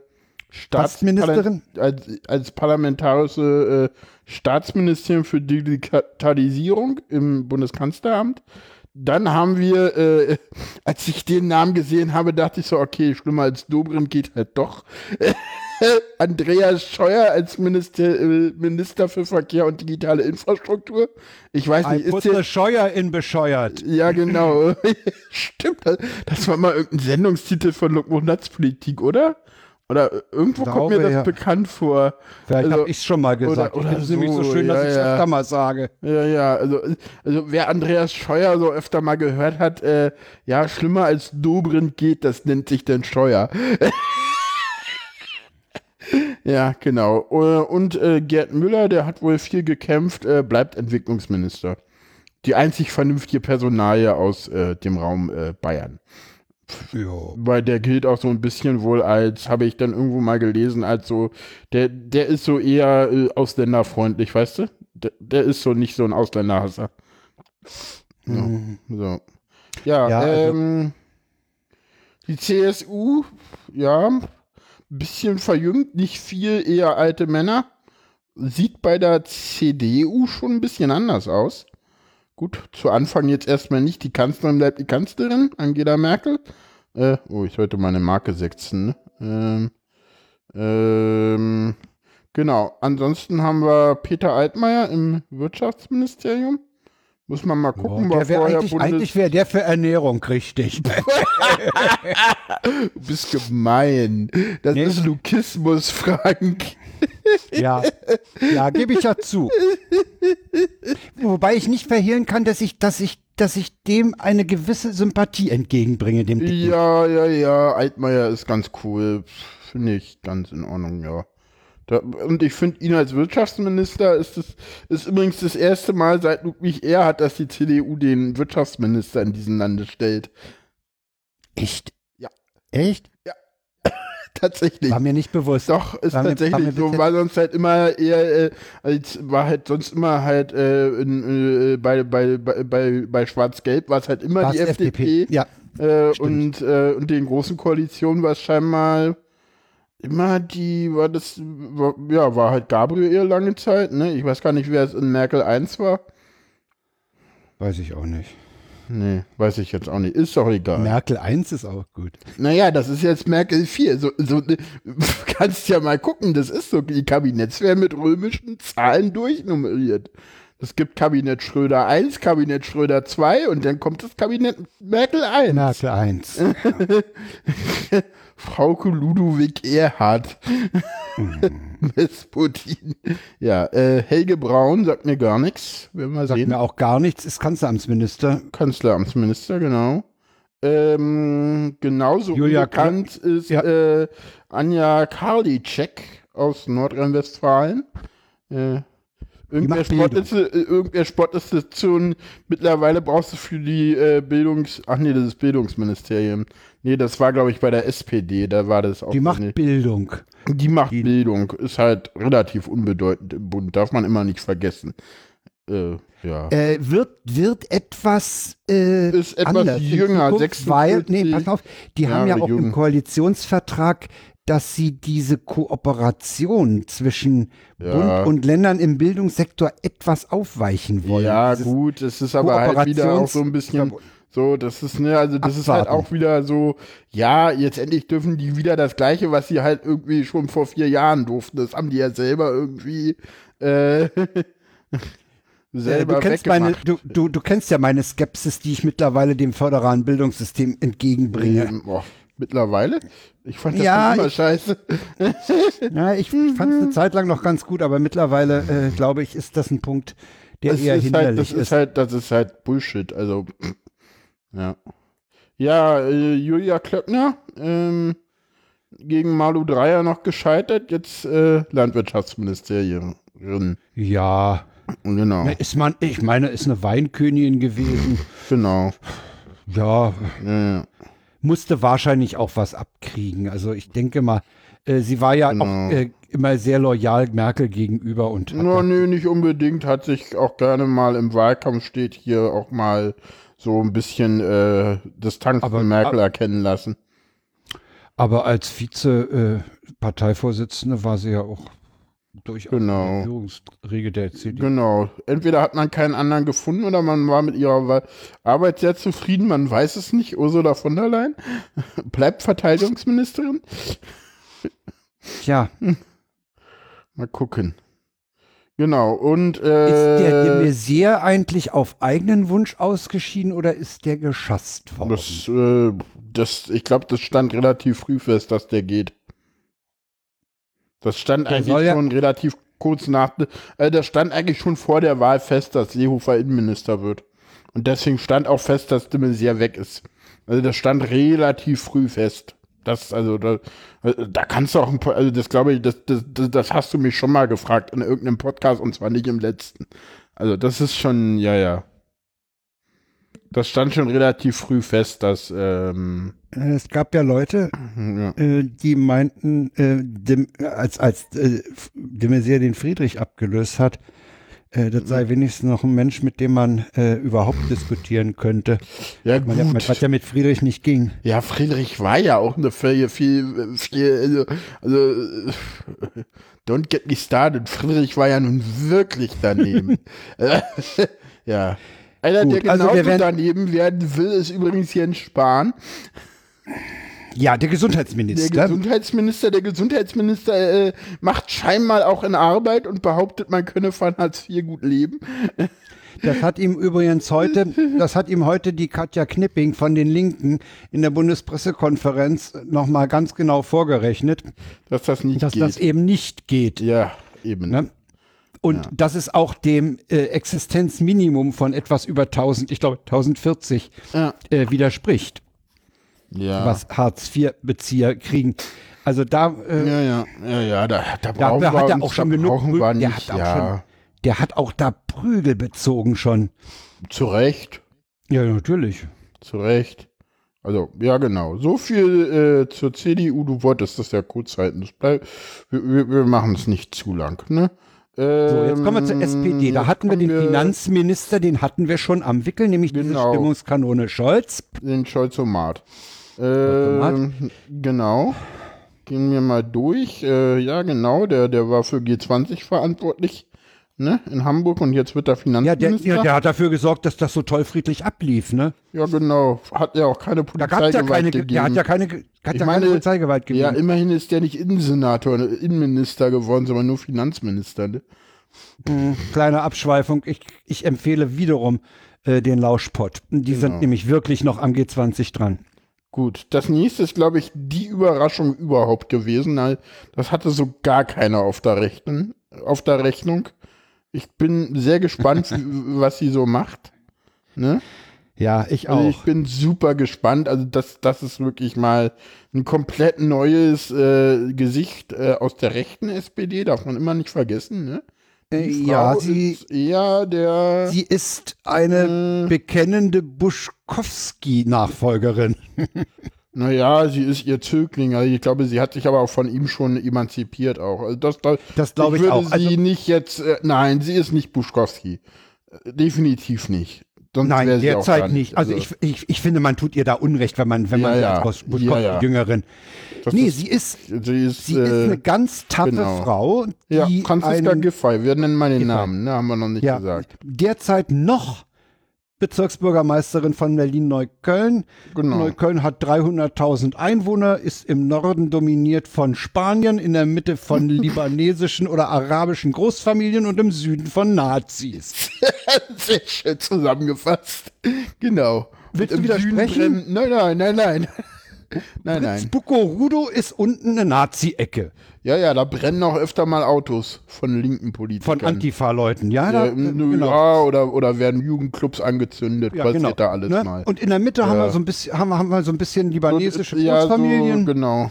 Staatsministerin? Als, als parlamentarische äh, Staatsministerin für Digitalisierung im Bundeskanzleramt. Dann haben wir, äh, als ich den Namen gesehen habe, dachte ich so, okay, schlimmer als Dobrin geht halt doch. Andreas Scheuer als Minister, äh, Minister für Verkehr und digitale Infrastruktur. Ich weiß nicht, Ein ist der Scheuer in bescheuert. Ja, genau. Stimmt. Das war mal irgendein Sendungstitel von Lokomonatspolitik, oder? Oder irgendwo Glaube, kommt mir das ja. bekannt vor. Vielleicht also, habe ich es schon mal gesagt. Oder, oder ich finde es so, nämlich so schön, dass ja, ich es ja. öfter mal sage. Ja, ja. Also, also wer Andreas Scheuer so öfter mal gehört hat, äh, ja, schlimmer als Dobrindt geht, das nennt sich denn Scheuer. ja, genau. Und äh, Gerd Müller, der hat wohl viel gekämpft, äh, bleibt Entwicklungsminister. Die einzig vernünftige Personalie aus äh, dem Raum äh, Bayern. Ja. Weil der gilt auch so ein bisschen wohl als, habe ich dann irgendwo mal gelesen, als so, der, der ist so eher äh, ausländerfreundlich, weißt du? Der, der, ist so nicht so ein Ausländerhasser. Ja, mhm. so. ja, ja also ähm, also die CSU, ja, ein bisschen verjüngt, nicht viel, eher alte Männer. Sieht bei der CDU schon ein bisschen anders aus. Gut, zu Anfang jetzt erstmal nicht die Kanzlerin bleibt die Kanzlerin, Angela Merkel, Äh, oh, ich sollte meine Marke setzen. Ne? Ähm, ähm, genau. Ansonsten haben wir Peter Altmaier im Wirtschaftsministerium. Muss man mal gucken, wär vorher eigentlich, Bundes- eigentlich wäre der für Ernährung richtig. Du bist gemein. Das Nee. ist Lukismus, Frank. Ja, ja, gebe ich ja zu. Wobei ich nicht verhehlen kann, dass ich, dass ich, dass ich dem eine gewisse Sympathie entgegenbringe, dem Dicken. Ja, ja, ja. Altmaier ist ganz cool. Finde ich ganz in Ordnung, ja. Da, und ich finde ihn als Wirtschaftsminister ist es ist übrigens das erste Mal seit Ludwig Erhard, dass die CDU den Wirtschaftsminister in diesem Lande stellt. Echt? Ja. Echt? Tatsächlich. War mir nicht bewusst. Doch, ist War mir- war tatsächlich mir so, war sonst halt immer eher, äh, als war halt sonst immer halt äh, in, äh, bei, bei, bei, bei, Schwarz-Gelb war es halt immer War's die FDP. Ja. Äh, und, äh, und den großen Koalitionen war es scheinbar immer die, war das, war, ja, war halt Gabriel lange Zeit, ne? Ich weiß gar nicht, wer es in Merkel 1 war. Weiß ich auch nicht. Nee, weiß ich jetzt auch nicht. Ist doch egal. Merkel 1 ist auch gut. Naja, das ist jetzt Merkel 4. So, so, kannst ja mal gucken, das ist so, die Kabinettswehr mit römischen Zahlen durchnummeriert. Es gibt Kabinett Schröder 1, Kabinett Schröder 2 und dann kommt das Kabinett Merkel 1. Merkel 1. Frauke Ludwig Erhard. Vesputin. Ja, äh, Helge Braun sagt mir gar nichts. Werden wir Sagt sehen. mir auch gar nichts, ist Kanzleramtsminister. Kanzleramtsminister, genau. Ähm, genauso Julia unbekannt ist Ja. äh, Anja Karliczek aus Nordrhein-Westfalen. Äh, irgendwer, spottete, äh, irgendwer schon, mittlerweile brauchst du für die äh, Bildungs... Ach nee, das ist Bildungsministerium. Nee, das war, glaube ich, bei der SPD, da war das auch... Die macht nee. Bildung. Die macht Die- Bildung, ist halt relativ unbedeutend im Bund, darf man immer nicht vergessen. Äh, ja. Äh, wird, wird etwas, äh, Ist etwas anders jünger, Zukunft, weil, nee, 46 pass auf, die haben ja auch im jung. Koalitionsvertrag, dass sie diese Kooperation zwischen Ja. Bund und Ländern im Bildungssektor etwas aufweichen wollen. Ja, Dieses- gut, es ist aber halt wieder auch so ein bisschen so, das ist, ne, also das ist halt Abwarten. auch wieder so, ja, jetzt endlich dürfen die wieder das Gleiche, was sie halt irgendwie schon vor vier Jahren durften. Das haben die ja selber irgendwie äh, Äh, selber du, kennst meine, du, du, du kennst ja meine Skepsis, die ich mittlerweile dem föderalen Bildungssystem entgegenbringe. Ähm, boah, mittlerweile? Ich fand das Ja, immer ich- scheiße. Ja, ich fand es eine Zeit lang noch ganz gut, aber mittlerweile, äh, glaube ich, ist das ein Punkt, der Das eher ist halt, hinderlich das ist halt, das ist halt Bullshit. Also, ja. Ja, äh, Julia Klöckner, ähm, gegen Malu Dreyer noch gescheitert, jetzt äh, Landwirtschaftsministerin. Ja, Genau, ist man, ich meine, ist eine Weinkönigin gewesen. genau. Ja, Ja, ja. Musste wahrscheinlich auch was abkriegen. Also ich denke mal, äh, sie war ja Genau. auch äh, immer sehr loyal Merkel gegenüber und No, nö, nicht unbedingt. Hat sich auch gerne mal im Wahlkampf steht hier auch mal so ein bisschen äh, Distanz Aber- von Merkel erkennen lassen. aber als Vize-Parteivorsitzende war sie ja auch durchaus Genau. in der Führungsriege der CDU. Genau. Entweder hat man keinen anderen gefunden oder man war mit ihrer Arbeit sehr zufrieden. Man weiß es nicht. Ursula von der Leyen bleibt Verteidigungsministerin. Tja, Mal gucken. Genau. Und ist der de äh, Maizière eigentlich auf eigenen Wunsch ausgeschieden oder ist der geschasst worden? das, äh, das, ich glaube, das stand relativ früh fest, dass der geht. Das stand Der eigentlich ja- schon relativ kurz nach, äh, das stand eigentlich schon vor der Wahl fest, dass Seehofer Innenminister wird. Und deswegen stand auch fest, dass de Maizière weg ist. Also das stand relativ früh fest. Das, also, da, äh, da kannst du auch, ein, paar- also das glaube ich, das, das, das, das hast du mich schon mal gefragt in irgendeinem Podcast und zwar nicht im letzten. Also das ist schon, ja, ja. Das stand schon relativ früh fest, dass, ähm, Äh, Es gab ja Leute, ja. äh, die meinten, äh, dem, als, als äh, de Maizière den Friedrich abgelöst hat, äh, das sei wenigstens noch ein Mensch, mit dem man überhaupt diskutieren könnte. Ja, Man, gut. was ja mit Friedrich nicht ging. Ja, Friedrich war ja auch eine viel, viel, viel also, also don't get me started. Friedrich war ja nun wirklich daneben. Ja. Einer, Gut, der also genauso werden- daneben werden will, ist übrigens Jens Spahn. Ja, der Gesundheitsminister. Der Gesundheitsminister, der Gesundheitsminister äh, macht scheinbar auch in Arbeit und behauptet, man könne von Hartz IV gut leben. Das hat ihm übrigens heute, das hat ihm heute die Katja Knipping von den Linken in der Bundespressekonferenz nochmal ganz genau vorgerechnet, Dass das nicht dass geht. das eben nicht geht. ja, eben. Ne? Und dass es auch dem äh, Existenzminimum von etwas über 1000, ich glaube 1040, Ja. äh, widerspricht, Ja. was Hartz-IV-Bezieher kriegen. Also da, äh, Ja, ja, ja, ja, da, da da brauchen wir hat er auch schon genug brauchen Prü- wir der hat auch ja, schon, der hat auch da Prügel bezogen schon. zu Recht, Ja, natürlich. zu Recht. Also, ja, genau. So viel äh, zur CDU, du wolltest das ja kurz halten. Das bleib, wir wir, wir machen es nicht zu lang, ne? So, jetzt kommen wir zur Ähm, SPD. Da hatten wir den Finanzminister, den hatten wir schon am Wickel, nämlich diese Genau. Stimmungskanone Scholz. Den Scholzomat. Ähm, genau. Gehen wir mal durch. Äh, ja, genau, der, der war für G20 verantwortlich, ne, in Hamburg und jetzt wird er Ja, der, Finanzminister. ja, der hat dafür gesorgt, dass das so toll friedlich ablief, ne? Ja, genau. Hat ja auch keine Da gab ja Polizeigewalt keine, gegeben. der hat ja keine, hat ja keine meine, Polizeigewalt gegeben. Ja, immerhin ist der nicht Innensenator, ne, Innenminister geworden, sondern nur Finanzminister. Ne? Kleine Abschweifung. Ich, ich empfehle wiederum äh, den Lauschpott. Die Genau. sind nämlich wirklich noch am G20 dran. Gut, das nächste ist, glaube ich, die Überraschung überhaupt gewesen. Das hatte so gar keiner auf der Rechnung. Auf der Rechnung. Ich bin sehr gespannt, was sie so macht. Ne? Ja, ich Also auch. ich bin super gespannt. Also das, das ist wirklich mal ein komplett neues äh, Gesicht äh, aus der rechten SPD, darf man immer nicht vergessen. Ne? Äh, Die ja, Frau sie, ist eher der. sie ist eine äh, bekennende Buschkowski-Nachfolgerin. Naja, sie ist ihr Zögling. Also ich glaube, sie hat sich aber auch von ihm schon emanzipiert auch. Also das, das, Das glaube ich würde auch. sie Also- nicht jetzt, äh, nein, sie ist nicht Buschkowski. Äh, Definitiv nicht. Sonst Nein, derzeit nicht. Also ich, ich, ich finde, man tut ihr da Unrecht, wenn man, wenn Ja, man sie ja. als Ja, ja. Jüngerin. das Nee, ist, sie ist, sie ist, sie ist äh, eine ganz taffe genau. Frau, ja, die Franziska einen, Giffey. Wir nennen mal den Giffey. Namen, ne, haben wir noch nicht ja, gesagt. derzeit noch Bezirksbürgermeisterin von Berlin-Neukölln. Genau. Neukölln hat 300.000 Einwohner, ist im Norden dominiert von Spanien, in der Mitte von libanesischen oder arabischen Großfamilien und im Süden von Nazis. Sehr schön zusammengefasst. Genau. Willst du widersprechen? brennen- Nein, nein, nein, nein. Nein, nein. Bukorudo ist unten eine Nazi-Ecke Ja, ja, da brennen auch öfter mal Autos von linken Politikern. von Antifa-Leuten. Ja, da, Ja, genau. ja, oder, oder werden Jugendclubs angezündet, Ja, passiert genau. da alles Ne? mal. Und in der Mitte haben Ja. wir so ein bisschen, haben, wir- haben wir so ein bisschen libanesische ja, Großfamilien. So, genau.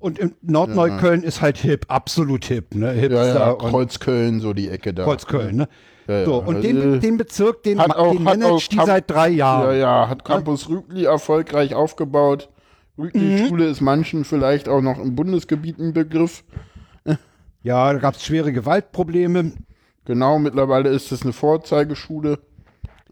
Und in Nordneukölln ist halt hip, absolut hip, ne? Ja, Hipster ja, und Kreuzköln, so die Ecke da. Kreuzköln, ne? Ja, ja. So, und Also, den, den Bezirk, den, hat auch- den managt die seit drei Ja, Jahren. ja, hat Campus Rügli erfolgreich aufgebaut. Rügli-Schule Mhm. ist manchen vielleicht auch noch im Bundesgebiet ein Begriff. Ja, da gab es schwere Gewaltprobleme. Genau, mittlerweile ist es eine Vorzeigeschule.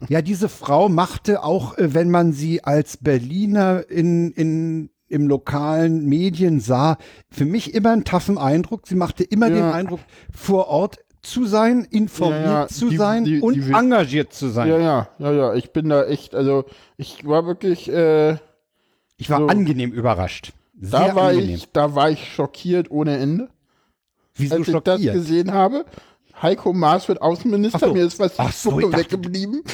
Ja, diese Frau machte auch, äh, wenn man sie als Berliner in, in, im lokalen Medien sah, für mich immer einen taffen Eindruck. Sie machte immer Ja. den Eindruck, vor Ort zu sein, informiert Ja, ja, zu die- sein die- und die will- engagiert zu sein. Ja, ja, ja, ja. Ich bin da echt, also ich war wirklich, äh, Ich war So. angenehm überrascht. da Sehr war angenehm. ich, da war ich schockiert ohne Ende. Wieso als ich das schockiert? gesehen habe. Heiko Maas wird Außenminister, so. mir ist was Ach so, weggeblieben.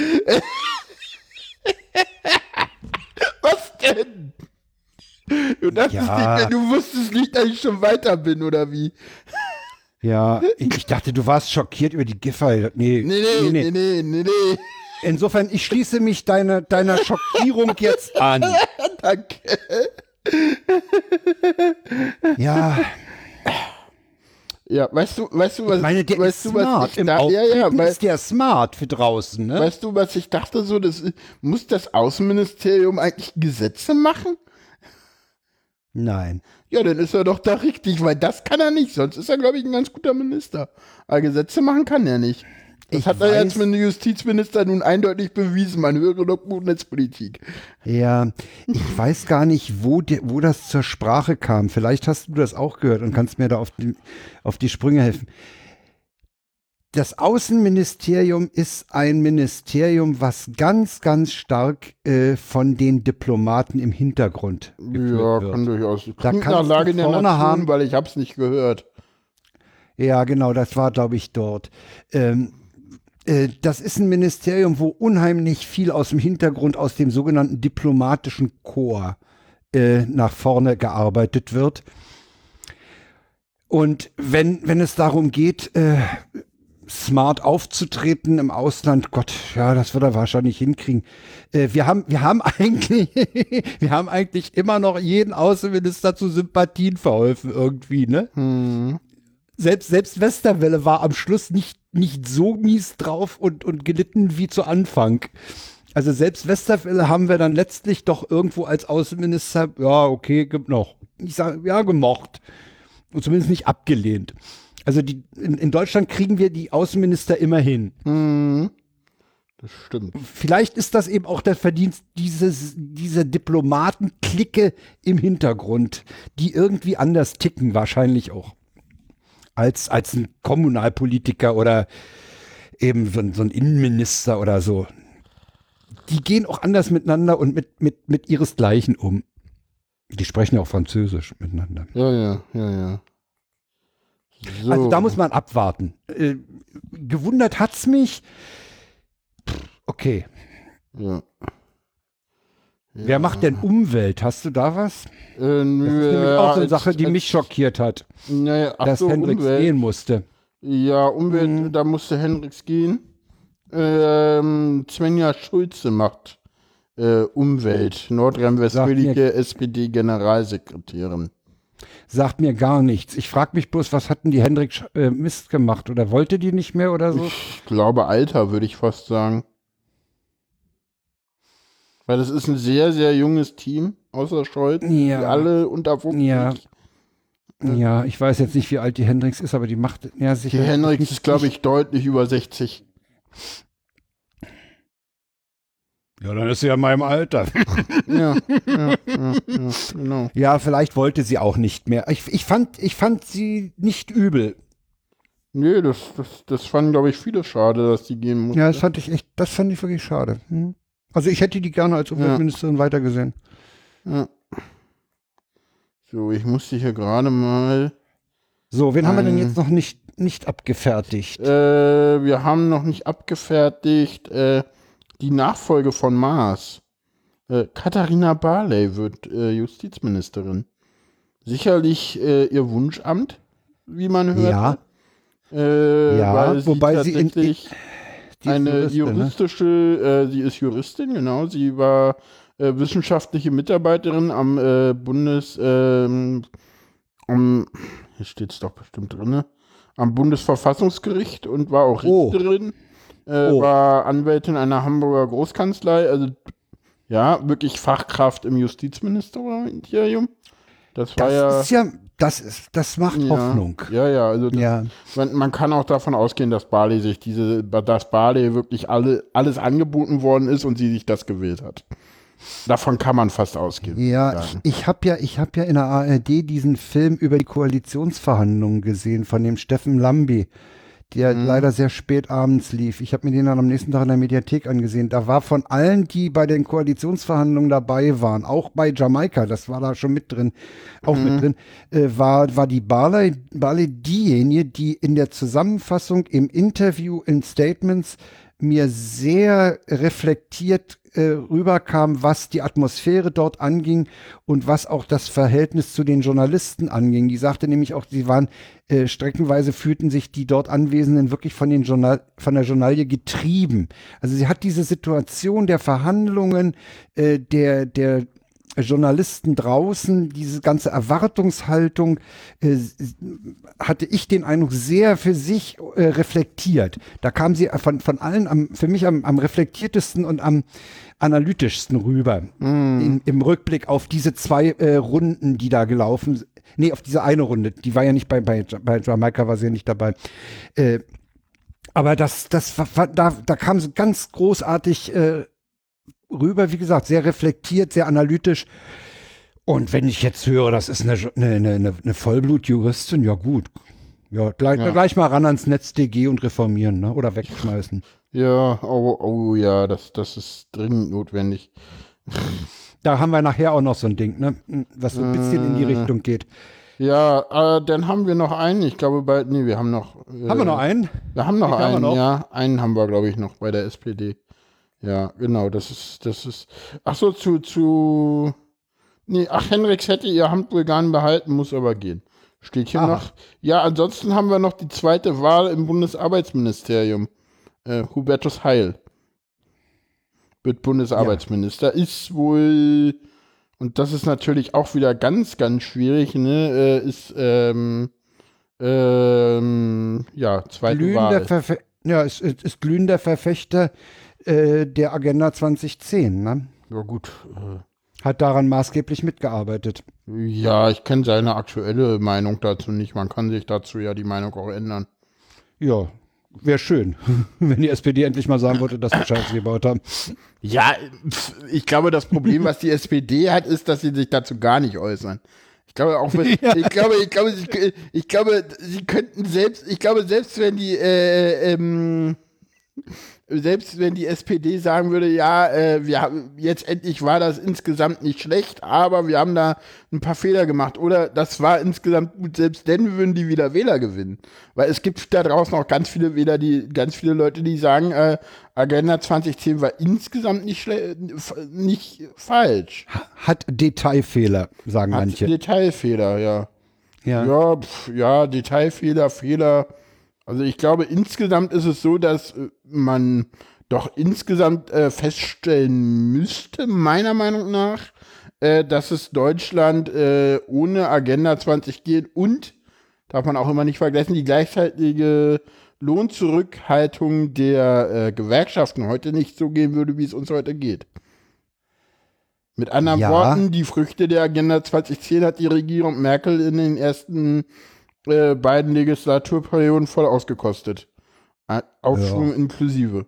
was denn? Du, dachtest Ja. nicht, du wusstest nicht, dass ich schon weiter bin, oder wie? Ja, ich, ich dachte, du warst schockiert über die Giffey. Nee, Nee, nee, nee, nee, nee, nee. Insofern, ich schließe mich deiner, deiner Schockierung jetzt an. Danke. Ja, Ja, weißt du, weißt du, was, ich meine, der weißt ist du, was smart. ich Im da, ja, ja, weil, ist der smart für draußen, ne? weißt du, was ich dachte so, das muss das Außenministerium eigentlich Gesetze machen? Nein. Ja, dann ist er doch da richtig, weil das kann er nicht. Sonst ist er, glaube ich, ein ganz guter Minister. Aber Gesetze machen kann er nicht. Das Ich hat er jetzt mit dem Justizminister nun eindeutig bewiesen. Man höre doch gut Netzpolitik. Ja, ich weiß gar nicht, wo, die, wo das zur Sprache kam. Vielleicht hast du das auch gehört und kannst mir da auf die, auf die Sprünge helfen. das Außenministerium ist ein Ministerium, was ganz, ganz stark äh, von den Diplomaten im Hintergrund Ja, kann wird. durchaus. Da du Lage der vorne haben- weil ich hab's nicht gehört. Ja, genau, das war, glaube ich, dort. Ähm, äh, das ist ein Ministerium, wo unheimlich viel aus dem Hintergrund, aus dem sogenannten diplomatischen Korps äh, nach vorne gearbeitet wird. Und wenn, wenn es darum geht, äh, smart aufzutreten im Ausland, Gott, ja, das wird er wahrscheinlich hinkriegen. Äh, wir haben, wir haben eigentlich, wir haben eigentlich immer noch jeden Außenminister zu Sympathien verholfen irgendwie, ne? Hm. Selbst, selbst Westerwelle war am Schluss nicht, nicht so mies drauf und, und gelitten wie zu Anfang. Also selbst Westerwelle haben wir dann letztlich doch irgendwo als Außenminister, ja, okay, gibt noch. Ich sage, ja, gemocht. Und zumindest nicht abgelehnt. Also die, in, in Deutschland kriegen wir die Außenminister immer hin. Hm. Das stimmt. Vielleicht ist das eben auch der Verdienst dieses, dieser Diplomatenklicke im Hintergrund, die irgendwie anders ticken, wahrscheinlich auch. Als, als ein Kommunalpolitiker oder eben so ein, so ein Innenminister oder so. Die gehen auch anders miteinander und mit, mit, mit ihresgleichen um. Die sprechen ja auch Französisch miteinander. Ja, ja, ja, ja. So. Also da muss man abwarten. Äh, gewundert hat's mich. Pff, Okay. Ja. Wer macht denn Umwelt? Hast du da was? Äh, nö, Das ist nämlich ja, auch so eine Sache, die mich schockiert hat, Naja, dass so, Hendricks Umwelt. gehen musste. Ja, Umwelt, Mhm. da musste Hendricks gehen. Ähm, Svenja Schulze macht äh, Umwelt, nordrhein-westfälische SPD-Generalsekretärin. Sagt mir gar nichts. Ich frage mich bloß, was hatten die Hendrik äh, Mist gemacht? Oder wollte die nicht mehr oder so? Ich glaube Alter, würde ich fast sagen. Weil das ist ein sehr, sehr junges Team, außer Scholz. Die Ja. alle unter 50. Ja. Ja, ich weiß jetzt nicht, wie alt die Hendricks ist, aber die macht ja sicher. Die Hendricks nicht- ist, glaube ich, deutlich über 60. Ja, dann ist sie ja in meinem Alter. Ja, ja, ja, ja, genau. Ja, vielleicht wollte sie auch nicht mehr. Ich, ich, fand, ich fand sie nicht übel. Nee, das, das, das fanden, glaube ich, viele schade, dass die gehen musste. Ja, das fand ich echt, das fand ich wirklich schade. Hm. Also ich hätte die gerne als Umweltministerin weitergesehen. Ja. So, ich musste hier gerade mal. So, wen haben wir denn Ähm. jetzt noch nicht, nicht abgefertigt? Äh, wir haben noch nicht abgefertigt äh, die Nachfolge von Maas. Äh, Katharina Barley wird äh, Justizministerin. Sicherlich äh, ihr Wunschamt, wie man hört. Ja. Äh, Ja, weil wobei sie in- Die eine Juristin, ne? juristische, äh, sie ist Juristin, genau. Sie war äh, wissenschaftliche Mitarbeiterin am äh, Bundes, ähm, am, hier steht es doch bestimmt drin, am Bundesverfassungsgericht und war auch Oh. Richterin, äh, Oh. war Anwältin einer Hamburger Großkanzlei, also ja, wirklich Fachkraft im Justizministerium. Das war Das ja, ist ja, das ist, das macht ja, Hoffnung. Ja, ja, also das Ja. man, man kann auch davon ausgehen, dass Barley sich diese, dass Barley wirklich alle, alles angeboten worden ist und sie sich das gewählt hat. Davon kann man fast ausgehen. Ja, ich, sagen. ich habe ja, ich habe ja in der ARD diesen Film über die Koalitionsverhandlungen gesehen von dem Steffen Lambi, der Mhm. leider sehr spät abends lief. Ich habe mir den dann am nächsten Tag in der Mediathek angesehen. Da war von allen, die bei den Koalitionsverhandlungen dabei waren, auch bei Jamaika, das war da schon mit drin, auch Mhm. mit drin, äh, war, war die Barley, Barley diejenige, die in der Zusammenfassung, im Interview, in Statements mir sehr reflektiert äh, rüberkam, was die Atmosphäre dort anging und was auch das Verhältnis zu den Journalisten anging. Die sagte nämlich auch, sie waren äh, streckenweise fühlten sich die dort Anwesenden wirklich von den Journal von der Journalie getrieben. Also sie hat diese Situation der Verhandlungen, äh, der der Journalisten draußen, diese ganze Erwartungshaltung, äh, hatte ich den Eindruck, sehr für sich äh, reflektiert. Da kam sie von, von allen am, für mich am, am reflektiertesten und am analytischsten rüber. In, Im Rückblick auf diese zwei äh, Runden, die da gelaufen sind. Nee, auf diese eine Runde. Die war ja nicht bei, bei, bei Jamaika, war sie ja nicht dabei. Äh, aber das, das war, war, da, da kam sie ganz großartig äh, rüber, wie gesagt, sehr reflektiert, sehr analytisch. Und wenn ich jetzt höre, das ist eine, eine, eine, eine Vollblutjuristin, ja gut, Ja, gleich, Ja. gleich mal ran ans NetzDG und reformieren, ne? Oder wegschmeißen. Ja, oh, oh ja, das, das ist dringend notwendig. Da haben wir nachher auch noch so ein Ding, ne? Was so ein bisschen in die Äh. Richtung geht. Ja, äh, dann haben wir noch einen. Ich glaube, bei, nee, wir haben noch. Äh, Haben wir noch einen? Wir haben noch Wie viel haben wir einen, noch? ja. Einen haben wir, glaube ich, noch bei der SPD. Ja, genau, das ist, das ist. Ach so, zu, zu. Nee, ach, Henriks hätte ihr gern behalten, muss aber gehen. Steht hier Aha. noch. Ja, ansonsten haben wir noch die zweite Wahl im Bundesarbeitsministerium. Äh, Hubertus Heil wird Bundesarbeitsminister. Ist wohl, und das ist natürlich auch wieder ganz, ganz schwierig, ne? Äh, ist, ähm, ähm, ja, zweite Glühender Wahl. Verfe ja, es ist, ist glühender Verfechter äh, der Agenda 2010, ne? Ja, gut. Äh, Hat daran maßgeblich mitgearbeitet. Ja, ich kenne seine aktuelle Meinung dazu nicht. Man kann sich dazu ja die Meinung auch ändern. Ja, wäre schön, wenn die SPD endlich mal sagen würde, dass wir Scheiße gebaut haben. Ja, ich glaube, das Problem, was die SPD hat, ist, dass sie sich dazu gar nicht äußern. Ich glaube auch, wenn, ich glaube, ich glaube, sie, ich glaube, sie könnten selbst, ich glaube, selbst wenn die, äh, ähm, selbst wenn die SPD sagen würde, ja, äh, wir haben, jetzt endlich war das insgesamt nicht schlecht, aber wir haben da ein paar Fehler gemacht oder das war insgesamt gut, selbst dann würden die wieder Wähler gewinnen. Weil es gibt da draußen auch ganz viele Wähler, die, ganz viele Leute, die sagen, äh, Agenda 2010 war insgesamt nicht, nicht falsch. Hat Detailfehler, sagen Hat manche. Detailfehler, ja. Ja. Ja, pf, ja, Detailfehler, Fehler. Also ich glaube, insgesamt ist es so, dass äh, man doch insgesamt äh, feststellen müsste, meiner Meinung nach, äh, dass es Deutschland äh, ohne Agenda 20 geht und, darf man auch immer nicht vergessen, die gleichzeitige Lohnzurückhaltung der äh, Gewerkschaften heute nicht so gehen würde, wie es uns heute geht. Mit anderen Ja. Worten, die Früchte der Agenda 2010 hat die Regierung Merkel in den ersten äh, beiden Legislaturperioden voll ausgekostet. Äh, Aufschwung inklusive.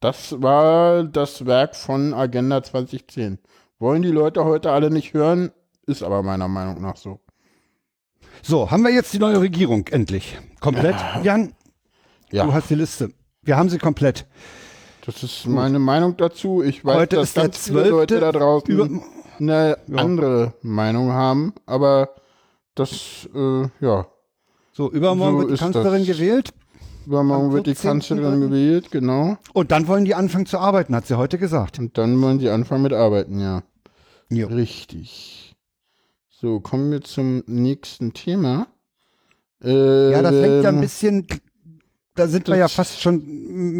Das war das Werk von Agenda 2010. Wollen die Leute heute alle nicht hören, ist aber meiner Meinung nach so. So, haben wir jetzt die neue Regierung endlich. Komplett? Jan, Ja, du hast die Liste. Wir haben sie komplett. das ist meine Meinung dazu. Ich weiß, Heute dass ganz viele Leute 12. da draußen Über- eine Ja. andere Meinung haben, aber das, äh, ja, So, übermorgen So wird die Kanzlerin das. gewählt. übermorgen Am wird die 14. Kanzlerin gewählt, genau. Und dann wollen die anfangen zu arbeiten, hat sie heute gesagt. Und dann wollen sie anfangen mit Arbeiten, ja. Jo. Richtig. So, kommen wir zum nächsten Thema. Äh, Ja, das hängt ja ein ähm, bisschen, da sind wir ja fast schon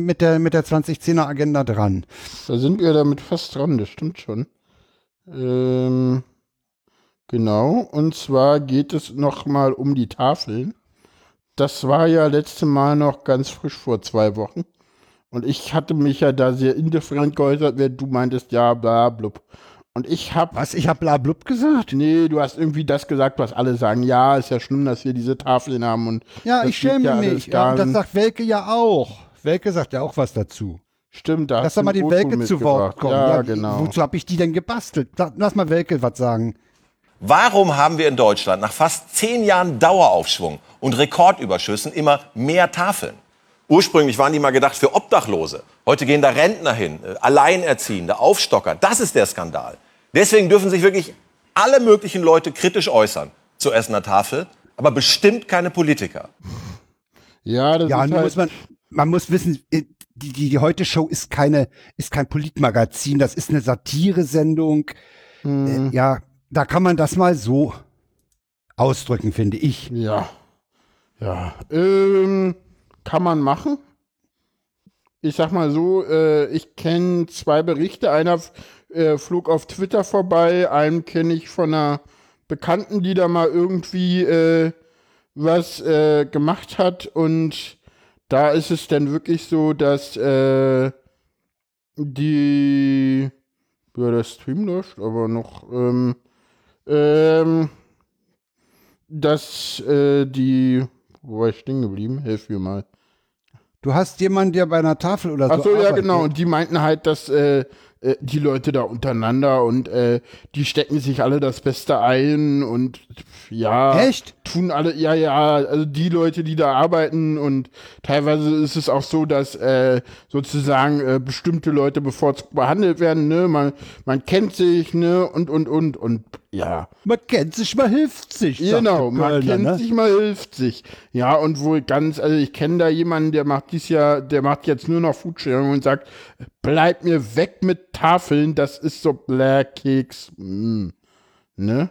mit der, mit der 2010er Agenda dran. Da sind wir damit fast dran, das stimmt schon. Ähm, genau, und zwar geht es nochmal um die Tafeln. Das war ja letzte Mal noch ganz frisch vor zwei Wochen. Und ich hatte mich ja da sehr indifferent geäußert, wenn du meintest, ja, bla, blub. Und ich hab, Was, ich habe blablub gesagt? nee, du hast irgendwie das gesagt, was alle sagen, ja, ist ja schlimm, dass wir diese Tafeln haben und Ja, ich schäme ja mich. Ja, das sagt Welke ja auch. Welke sagt ja auch was dazu. Stimmt, da Lass hast doch du mal die Welke zu Wort kommen. Ja, wie- genau. Wozu habe ich die denn gebastelt? Lass mal Welke was sagen. Warum haben wir in Deutschland nach fast zehn Jahren Daueraufschwung und Rekordüberschüssen immer mehr Tafeln? Ursprünglich waren die mal gedacht für Obdachlose. Heute gehen da Rentner hin, äh, Alleinerziehende, Aufstocker. Das ist der Skandal. Deswegen dürfen sich wirklich alle möglichen Leute kritisch äußern zur Essener Tafel, aber bestimmt keine Politiker. Ja, das Ja, ist halt, muss man, man muss wissen, äh, die, die, die Heute-Show ist keine, ist kein Politmagazin, das ist eine Satiresendung. Hm. Äh, ja, da kann man das mal so ausdrücken, finde ich. Ja. Ja. Ähm, kann man machen. Ich sag mal so, äh, ich kenne zwei Berichte. Einer äh, flog auf Twitter vorbei, einen kenne ich von einer Bekannten, die da mal irgendwie äh, was äh, gemacht hat. Und da ist es dann wirklich so, dass äh, die ja, der Stream läuft, aber noch ähm, ähm, dass äh, die, wo war ich stehen geblieben? Hilf mir mal. Du hast jemanden, der bei einer Tafel oder Ach so so, ja genau. Und die meinten halt, dass äh, äh, die Leute da untereinander und äh, die stecken sich alle das Beste ein und ja. Echt? Tun alle, ja, ja, also die Leute, die da arbeiten und teilweise ist es auch so, dass äh, sozusagen äh, bestimmte Leute bevorzugt behandelt werden, ne? Man, man kennt sich, ne? Und, und, und, und ja. Man kennt sich, man hilft sich. Genau, man Kölner, kennt ne? sich, man hilft sich. Ja, und wohl ganz, also ich kenne da jemanden, der macht dies Jahr, der macht jetzt nur noch Foodsharing und sagt, bleib mir weg mit Tafeln, das ist so Black Keks. Mm. Ne?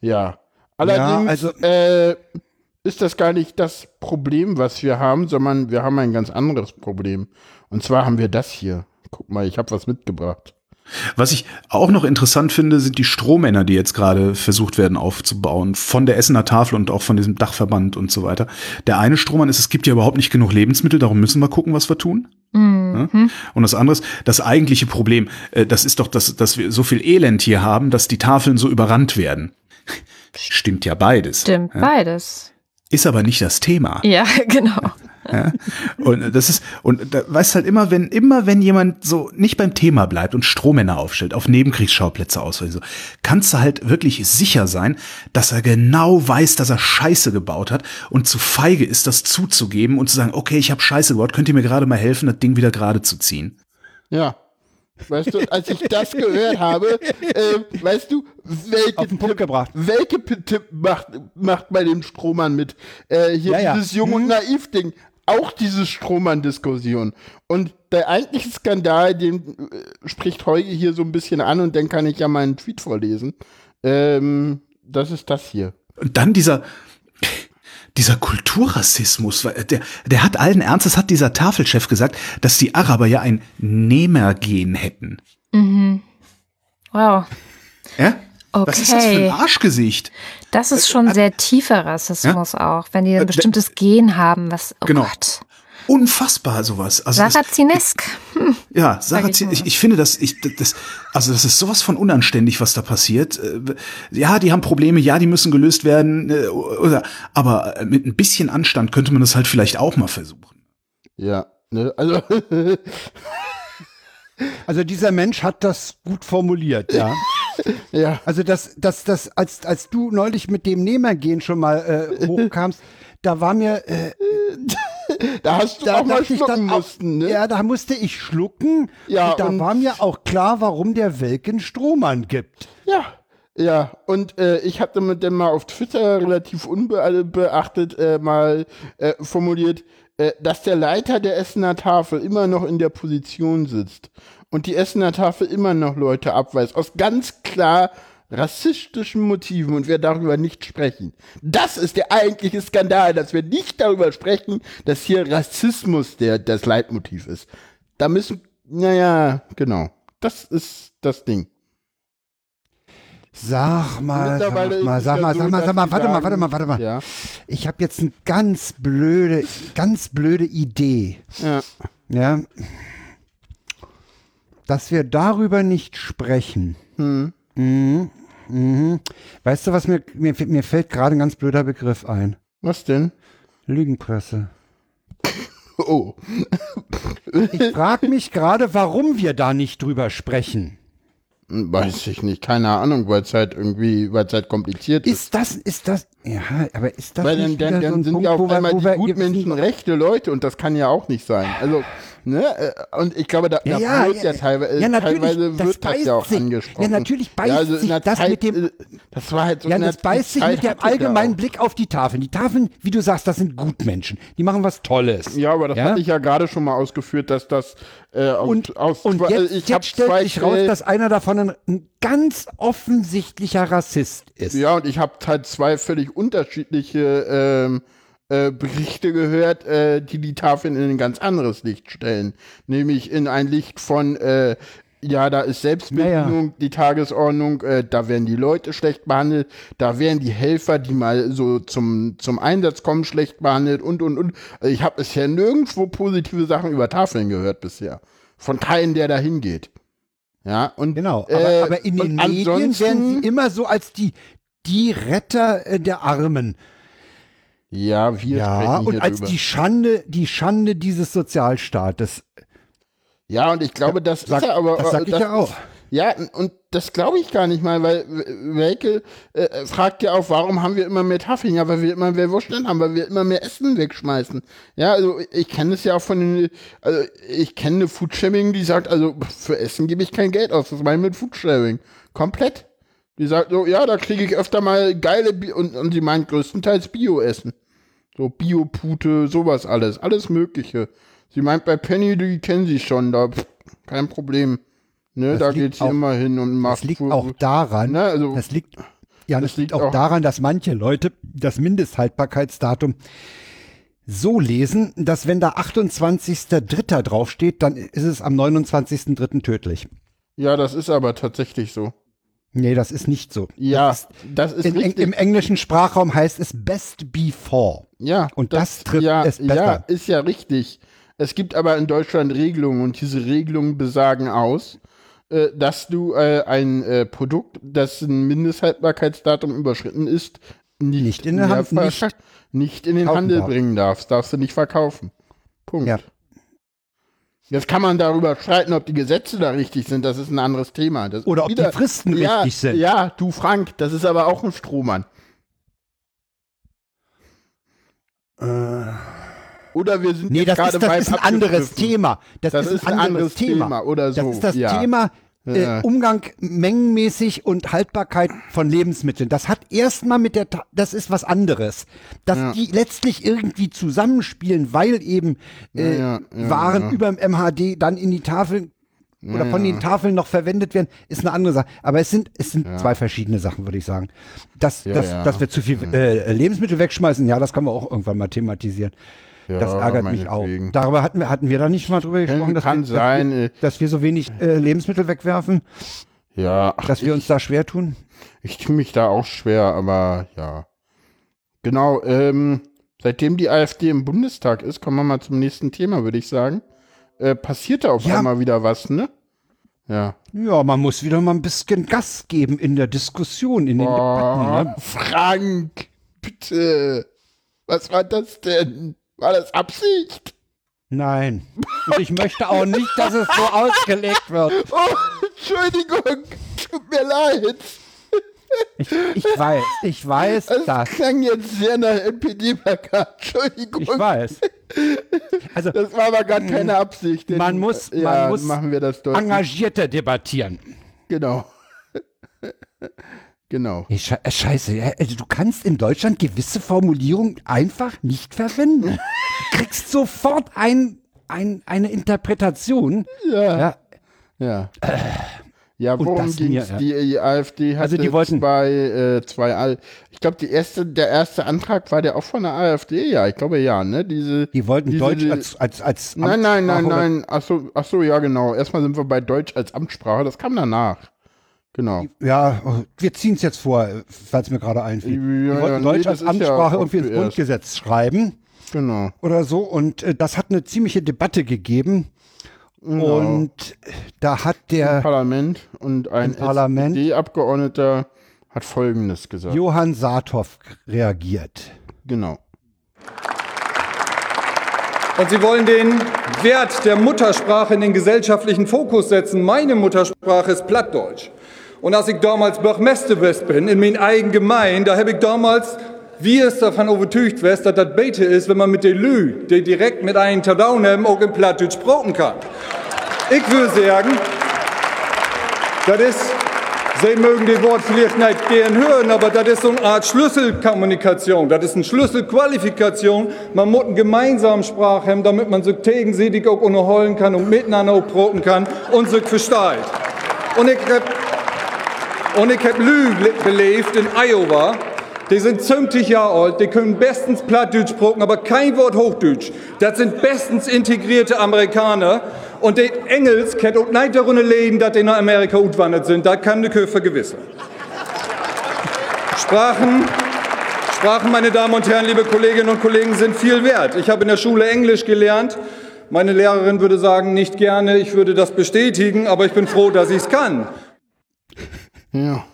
Ja. Allerdings also- äh, ist das gar nicht das Problem, was wir haben, sondern wir haben ein ganz anderes Problem. Und zwar haben wir das hier. Guck mal, ich habe was mitgebracht. Was ich auch noch interessant finde, sind die Strohmänner, die jetzt gerade versucht werden aufzubauen, von der Essener Tafel und auch von diesem Dachverband und so weiter. Der eine Strohmann ist, es gibt ja überhaupt nicht genug Lebensmittel, darum müssen wir gucken, was wir tun. Ja? Und das andere ist, das eigentliche Problem, äh, das ist doch, dass, dass wir so viel Elend hier haben, dass die Tafeln so überrannt werden. Stimmt ja beides. Stimmt, Ja? beides. Ist aber nicht das Thema. Ja, genau. Ja? Und das ist, und da weißt halt immer, wenn, immer wenn jemand so nicht beim Thema bleibt und Strohmänner aufstellt, auf Nebenkriegsschauplätze auswählt, so, kannst du halt wirklich sicher sein, dass er genau weiß, dass er Scheiße gebaut hat und zu feige ist, das zuzugeben und zu sagen, okay, ich habe Scheiße gebaut, könnt ihr mir gerade mal helfen, das Ding wieder gerade zu ziehen? Ja. Weißt du, als ich das gehört habe, äh, weißt du, welche Auf den Punkt gebracht. welche Tipp macht, macht bei dem Strohmann mit? Äh, hier Ja, ja. dieses Jung und Hm. Naiv-Ding. Auch diese Strohmann-Diskussion. Und der eigentliche Skandal, den äh, spricht Heuge hier so ein bisschen an und dann kann ich ja meinen Tweet vorlesen. Ähm, das ist das hier. Und dann dieser, dieser Kulturrassismus, weil der, der hat allen Ernstes, hat dieser Tafelchef gesagt, dass die Araber ja ein Nehmergen hätten. Wow. Ja? Was ist das für ein Okay. Arschgesicht? Das ist schon sehr tiefer Rassismus auch, wenn die ein bestimmtes Gen haben, was, oh Genau. Gott. Unfassbar sowas. Also Sarazinesk. ja, ich Sarazin, ich, ich finde das, ich, das, also das ist sowas von unanständig, was da passiert. Äh, Ja, die haben Probleme, ja, die müssen gelöst werden, äh, oder, aber mit ein bisschen Anstand könnte man das halt vielleicht auch mal versuchen. Ja. Ne? Also, Also dieser Mensch hat das gut formuliert, ja. ja. Also das, das, das, als, als du neulich mit dem Nehmergehen schon mal äh, hochkamst, da war mir, äh, Da hast du da auch mal schlucken mussten, ne? Ja, da musste ich schlucken. Ja, und da und- war mir auch klar, warum der Welken Strohmann gibt. Ja, ja. Und äh, ich hatte mit dem mal auf Twitter relativ unbeachtet äh, mal äh, formuliert, äh, dass der Leiter der Essener Tafel immer noch in der Position sitzt und die Essener Tafel immer noch Leute abweist, aus ganz klar rassistischen Motiven und wir darüber nicht sprechen. Das ist der eigentliche Skandal, dass wir nicht darüber sprechen, dass hier Rassismus der, das Leitmotiv ist. Da müssen, naja, genau. Das ist das Ding. Sag mal, sag mal, sag mal, sag mal, sag mal, warte mal, warte mal, warte mal. Ich habe jetzt eine ganz blöde, ganz blöde Idee. Ja. Ja. Dass wir darüber nicht sprechen. Hm. Mhm. Mhm. Weißt du, was mir, mir, mir fällt gerade ein ganz blöder Begriff ein? Was denn? Lügenpresse. Oh. Ich frage mich gerade, warum wir da nicht drüber sprechen. Weiß ich nicht, keine Ahnung, weil es halt irgendwie, weil es halt kompliziert ist. Ist das, ist das, ja, aber ist das Weil dann, nicht dann, wieder dann so ein sind Punkt, ja auf einmal die wir- Gutmenschen rechte Leute und das kann ja auch nicht sein. Also, ne, äh, und ich glaube, da, Ja, da ja, wird ja, ja, teilweise, ja, teilweise das wird das ja auch sich. angesprochen. Ja, natürlich beißt also in sich das Zeit, mit dem- äh, Das war halt so Ja, das beißt sich Zeit mit dem allgemeinen. Blick auf die Tafeln. Die Tafeln, wie du sagst, das sind Gutmenschen. Die machen was Tolles. Ja, aber das Ja? hatte ich ja gerade schon mal ausgeführt, dass das äh, Und, aus und jetzt, ich hab jetzt stellt zwei sich raus, dass einer davon ein, ein ganz offensichtlicher Rassist ist. Ja, und ich habe halt zwei völlig unterschiedliche ähm, äh, Berichte gehört, äh, die die Tafeln in ein ganz anderes Licht stellen. Nämlich in ein Licht von, äh, ja, da ist Selbstbedienung, die Tagesordnung, äh, da werden die Leute schlecht behandelt, da werden die Helfer, die mal so zum, zum Einsatz kommen, schlecht behandelt und, und, und. Also ich habe bisher nirgendwo positive Sachen über Tafeln gehört bisher. Von keinem, der da hingeht. Ja, und Genau, aber, äh, aber in den Medien werden sie immer so als die, die Retter äh, der Armen. Ja, wir Ja, und als drüber. die Schande, die Schande dieses Sozialstaates. Ja, und ich glaube, das Sag, ist ja aber. das sag ich das ja auch. Ja, und das glaube ich gar nicht mal, weil Welke äh, fragt ja auch, warum haben wir immer mehr Tafeln? Ja, weil wir immer mehr Wurststand haben, weil wir immer mehr Essen wegschmeißen. Ja, also ich kenne es ja auch von den, also ich kenne eine Foodsharing, die sagt, also für Essen gebe ich kein Geld aus, das meine ich mit Foodsharing. Komplett. Die sagt so, ja, da kriege ich öfter mal geile, Bi und, und sie meint größtenteils Bio-Essen. So Biopute, sowas alles, alles Mögliche. Sie meint bei Penny, die kennen sie schon, da pff, kein Problem. Ne, Das da geht sie immer hin und macht. Das liegt Fu- auch daran, Ne, also, das liegt, ja, das, das liegt auch, auch- daran, dass manche Leute das Mindesthaltbarkeitsdatum so lesen, dass wenn da 28.03. draufsteht, dann ist es am 29.03. tödlich. ja, das ist aber tatsächlich so. Nee, das ist nicht so. Ja, Das das ist in, richtig. Im englischen Sprachraum heißt es best before. Ja, und das trifft ja, es besser. Ja, ist ja richtig. Es gibt aber in Deutschland Regelungen und diese Regelungen besagen aus, äh, dass du äh, ein äh, Produkt, dessen Mindesthaltbarkeitsdatum überschritten ist, nicht, Nicht in den Hand- nicht nicht in den Handel darf. bringen darfst. Darfst du nicht verkaufen. Punkt. Ja. Jetzt kann man darüber streiten, ob die Gesetze da richtig sind. Das ist ein anderes Thema. Das Oder ob die Fristen ja, richtig sind. Ja, du Frank, das ist aber auch ein Strohmann. Oder wir sind Nee, das gerade ist, das ist ein anderes. Thema. Das, Das ist ein anderes Thema. oder so. Das ist das ja. Thema äh. Umgang mengenmäßig und Haltbarkeit von Lebensmitteln. Das hat erstmal mit der, Ta- das ist was anderes. Dass Ja. die letztlich irgendwie zusammenspielen, weil eben äh, Ja, Waren über dem MHD dann in die Tafeln oder von den Tafeln noch verwendet werden, ist eine andere Sache. Aber es sind, es sind zwei verschiedene Sachen, würde ich sagen. Dass, Ja, dass, ja. dass wir zu viel äh, Lebensmittel wegschmeißen, ja, das kann man auch irgendwann mal thematisieren. Ja, das ärgert mich auch. Darüber hatten wir, hatten wir da nicht mal drüber gesprochen, dass, kann wir, sein, dass, wir, äh. dass wir so wenig äh, Lebensmittel wegwerfen, Ja, ach, dass wir uns da schwer tun. ich tue mich da auch schwer, aber ja. Genau, ähm, seitdem die AfD im Bundestag ist, kommen wir mal zum nächsten Thema, würde ich sagen. Äh, passiert da auf Ja. einmal wieder was, ne? Ja. Ja, man muss wieder mal ein bisschen Gas geben in der Diskussion, in den Debatten. Oh, Ne? Frank, bitte. Was war das denn? War das Absicht? Nein. Und ich möchte auch nicht, dass es so ausgelegt wird. Oh, Entschuldigung. Tut mir leid. Ich, ich weiß, ich weiß Das das. klang jetzt sehr nach NPD-Plakat. Entschuldigung. Ich weiß. Also Das war aber gar keine Absicht. denn- man muss, ja, man muss machen wir das deutlich. engagierter debattieren. Genau. genau. Hey, äh, Scheiße, ja, also du kannst in Deutschland gewisse Formulierungen einfach nicht verwenden. Du kriegst sofort ein, ein, eine Interpretation. Ja. Ja, Ja. Ja, worum ging es? ja. Die, AfD hatte Also die wollten- zwei, äh, zwei Al ich glaube, die erste, der erste Antrag war der auch von der AfD, ja, ich glaube ja, ne? Diese, die wollten diese, Deutsch als, als, als Nein, nein, nein, nein. Ach so, ach so, ja, genau. Erstmal sind wir bei Deutsch als Amtssprache, das kam danach. Genau. Ja, wir ziehen es jetzt vor, falls mir gerade einfiel. Ja, ja, wollten nee, Deutsch als ja Amtssprache auch irgendwie ins. Grundgesetz schreiben Genau. oder so. Und äh, das hat eine ziemliche Debatte gegeben. Und da hat der Parlament und ein Im Parlament. SPD-Abgeordneter hat Folgendes gesagt. Johann Saathoff reagiert. Genau. Und Sie wollen den Wert der Muttersprache in den gesellschaftlichen Fokus setzen. Meine Muttersprache ist Plattdeutsch. Und als ich damals Bürgermeister bin, in meinem eigenen Gemeinde, da habe ich damals, wie es davon überzeugt west, dass das Bete ist, wenn man mit den Lü, die direkt mit einem Tadau nehmen, auch in Plattdeutsch sprechen kann. Ich würde sagen, das ist, Sie mögen das Wort vielleicht nicht gern hören, aber das ist so eine Art Schlüsselkommunikation. Das ist eine Schlüsselqualifikation. Man muss eine gemeinsame Sprache haben, damit man sich gegenseitig auch unterholen kann und miteinander auch broten kann und sich versteht. Und ich hab, und ich hab Lü belebt in Iowa. Die sind 70 Jahre alt, die können bestens Plattdeutsch sprechen, aber kein Wort Hochdeutsch. Das sind bestens integrierte Amerikaner. Und die Engels kennt auch nicht darunter leben, dass die nach Amerika utwandert sind. Da kann die Köfer gewissen. Sprachen, Sprachen, meine Damen und Herren, liebe Kolleginnen und Kollegen, sind viel wert. Ich habe in der Schule Englisch gelernt. Meine Lehrerin würde sagen, nicht gerne, ich würde das bestätigen, aber ich bin froh, dass ich es kann. Ja.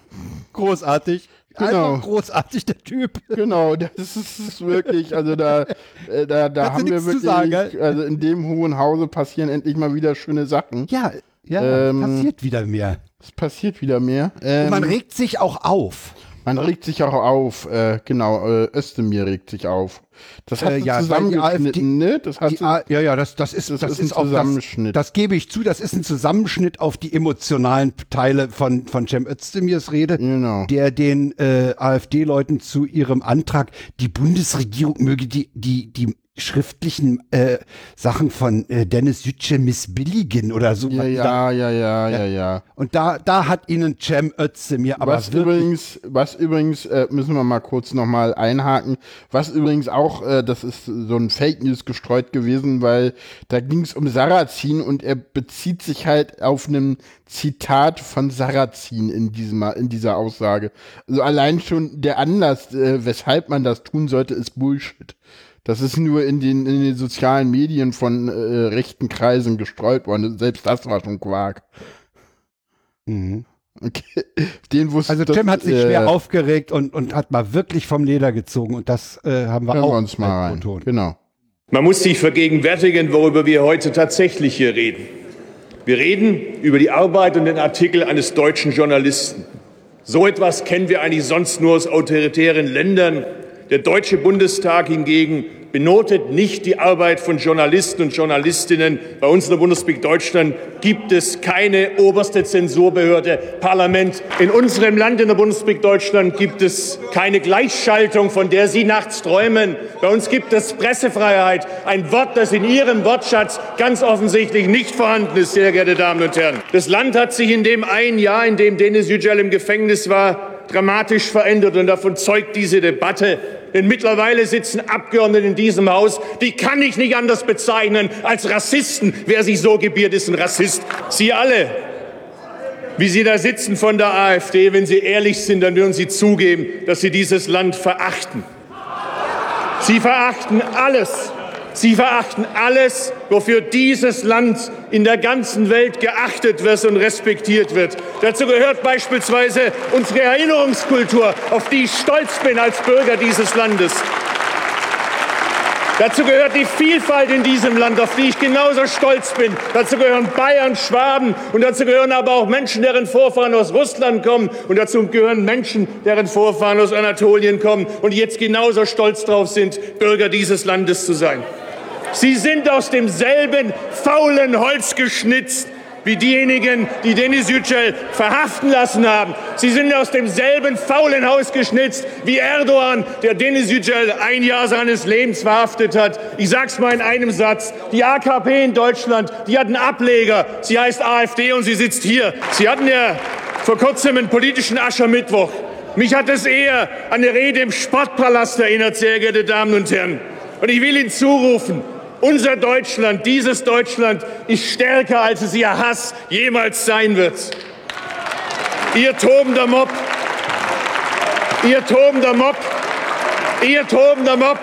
Großartig. Genau. Einfach großartig, der Typ. Genau, das ist, wirklich, also da, äh, da, da haben wir wirklich, sagen, also in dem hohen Hause passieren endlich mal wieder schöne Sachen. Ja, ja, Ähm, passiert wieder mehr. Es passiert wieder mehr. Ähm, Und man regt sich auch auf. Man regt sich auch auf, äh, genau, äh, Özdemir regt sich auf. Das hat Äh, sie ja, weil die zusammengeschnitten, ne? Das Die, A- ja, ja, das, das ist, Das das, ist ein ist das, Zusammenschnitt. das gebe ich zu, das ist ein Zusammenschnitt auf die emotionalen Teile von, von Cem Özdemirs Rede, Genau. der den äh, AfD-Leuten zu ihrem Antrag, die Bundesregierung möge die, die, die schriftlichen äh, Sachen von äh, Dennis Yücel missbilligen oder so. ja, ja, ja, ja, ja, ja. Und da, da hat ihnen Cem Özdemir aber was übrigens, was übrigens, äh, müssen wir mal kurz nochmal einhaken, was übrigens auch, äh, das ist so ein Fake News gestreut gewesen, weil da ging es um Sarrazin und er bezieht sich halt auf einem Zitat von Sarrazin in diesem, in dieser Aussage. Also allein schon der Anlass, äh, weshalb man das tun sollte, ist Bullshit. Das ist nur in den, in den sozialen Medien von äh, rechten Kreisen gestreut worden. Selbst das war schon Quark. Mhm. Okay. Den wusste Also das, Cem hat sich äh, schwer aufgeregt und, und hat mal wirklich vom Leder gezogen und das äh, haben wir Hören auch wir uns mal rein. Genau. Man muss sich vergegenwärtigen, worüber wir heute tatsächlich hier reden. Wir reden über die Arbeit und den Artikel eines deutschen Journalisten. So etwas kennen wir eigentlich sonst nur aus autoritären Ländern. Der Deutsche Bundestag hingegen benotet nicht die Arbeit von Journalisten und Journalistinnen. Bei uns in der Bundesrepublik Deutschland gibt es keine oberste Zensurbehörde, Parlament. In unserem Land, in der Bundesrepublik Deutschland, gibt es keine Gleichschaltung, von der Sie nachts träumen. Bei uns gibt es Pressefreiheit, ein Wort, das in Ihrem Wortschatz ganz offensichtlich nicht vorhanden ist, sehr geehrte Damen und Herren. Das Land hat sich in dem ein Jahr, in dem Denis Yücel im Gefängnis war, dramatisch verändert und davon zeugt diese Debatte. Denn mittlerweile sitzen Abgeordnete in diesem Haus, die kann ich nicht anders bezeichnen als Rassisten. Wer sich so gebiert, ist ein Rassist. Sie alle, wie Sie da sitzen von der AfD, wenn Sie ehrlich sind, dann würden Sie zugeben, dass Sie dieses Land verachten. Sie verachten alles. Sie verachten alles, wofür dieses Land in der ganzen Welt geachtet wird und respektiert wird. Dazu gehört beispielsweise unsere Erinnerungskultur, auf die ich stolz bin als Bürger dieses Landes. Dazu gehört die Vielfalt in diesem Land, auf die ich genauso stolz bin. Dazu gehören Bayern, Schwaben und dazu gehören aber auch Menschen, deren Vorfahren aus Russland kommen und dazu gehören Menschen, deren Vorfahren aus Anatolien kommen und jetzt genauso stolz darauf sind, Bürger dieses Landes zu sein. Sie sind aus demselben faulen Holz geschnitzt wie diejenigen, die Denis Yücel verhaften lassen haben. Sie sind aus demselben faulen Haus geschnitzt wie Erdogan, der Denis Yücel ein Jahr seines Lebens verhaftet hat. Ich sag's mal in einem Satz. Die AKP in Deutschland, die hat einen Ableger. Sie heißt AfD und sie sitzt hier. Sie hatten ja vor kurzem einen politischen Aschermittwoch. Mich hat es eher an eine Rede im Sportpalast erinnert, sehr geehrte Damen und Herren. Und ich will Ihnen zurufen, unser Deutschland, dieses Deutschland ist stärker, als es Ihr Hass jemals sein wird. Ihr tobender Mob, ihr tobender Mob, ihr tobender Mob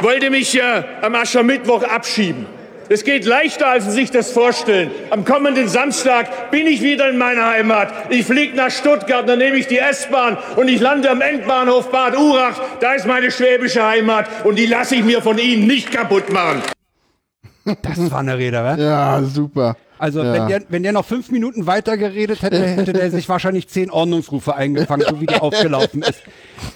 wollte mich ja am Aschermittwoch abschieben. Es geht leichter, als Sie sich das vorstellen. Am kommenden Samstag bin ich wieder in meiner Heimat. Ich fliege nach Stuttgart, dann nehme ich die S-Bahn und ich lande am Endbahnhof Bad Urach. Da ist meine schwäbische Heimat und die lasse ich mir von Ihnen nicht kaputt machen. Das war eine Rede, wa? Ja, super. Also Ja. wenn, der, wenn der noch fünf Minuten weiter geredet hätte, hätte der sich wahrscheinlich zehn Ordnungsrufe eingefangen, so wie der aufgelaufen ist.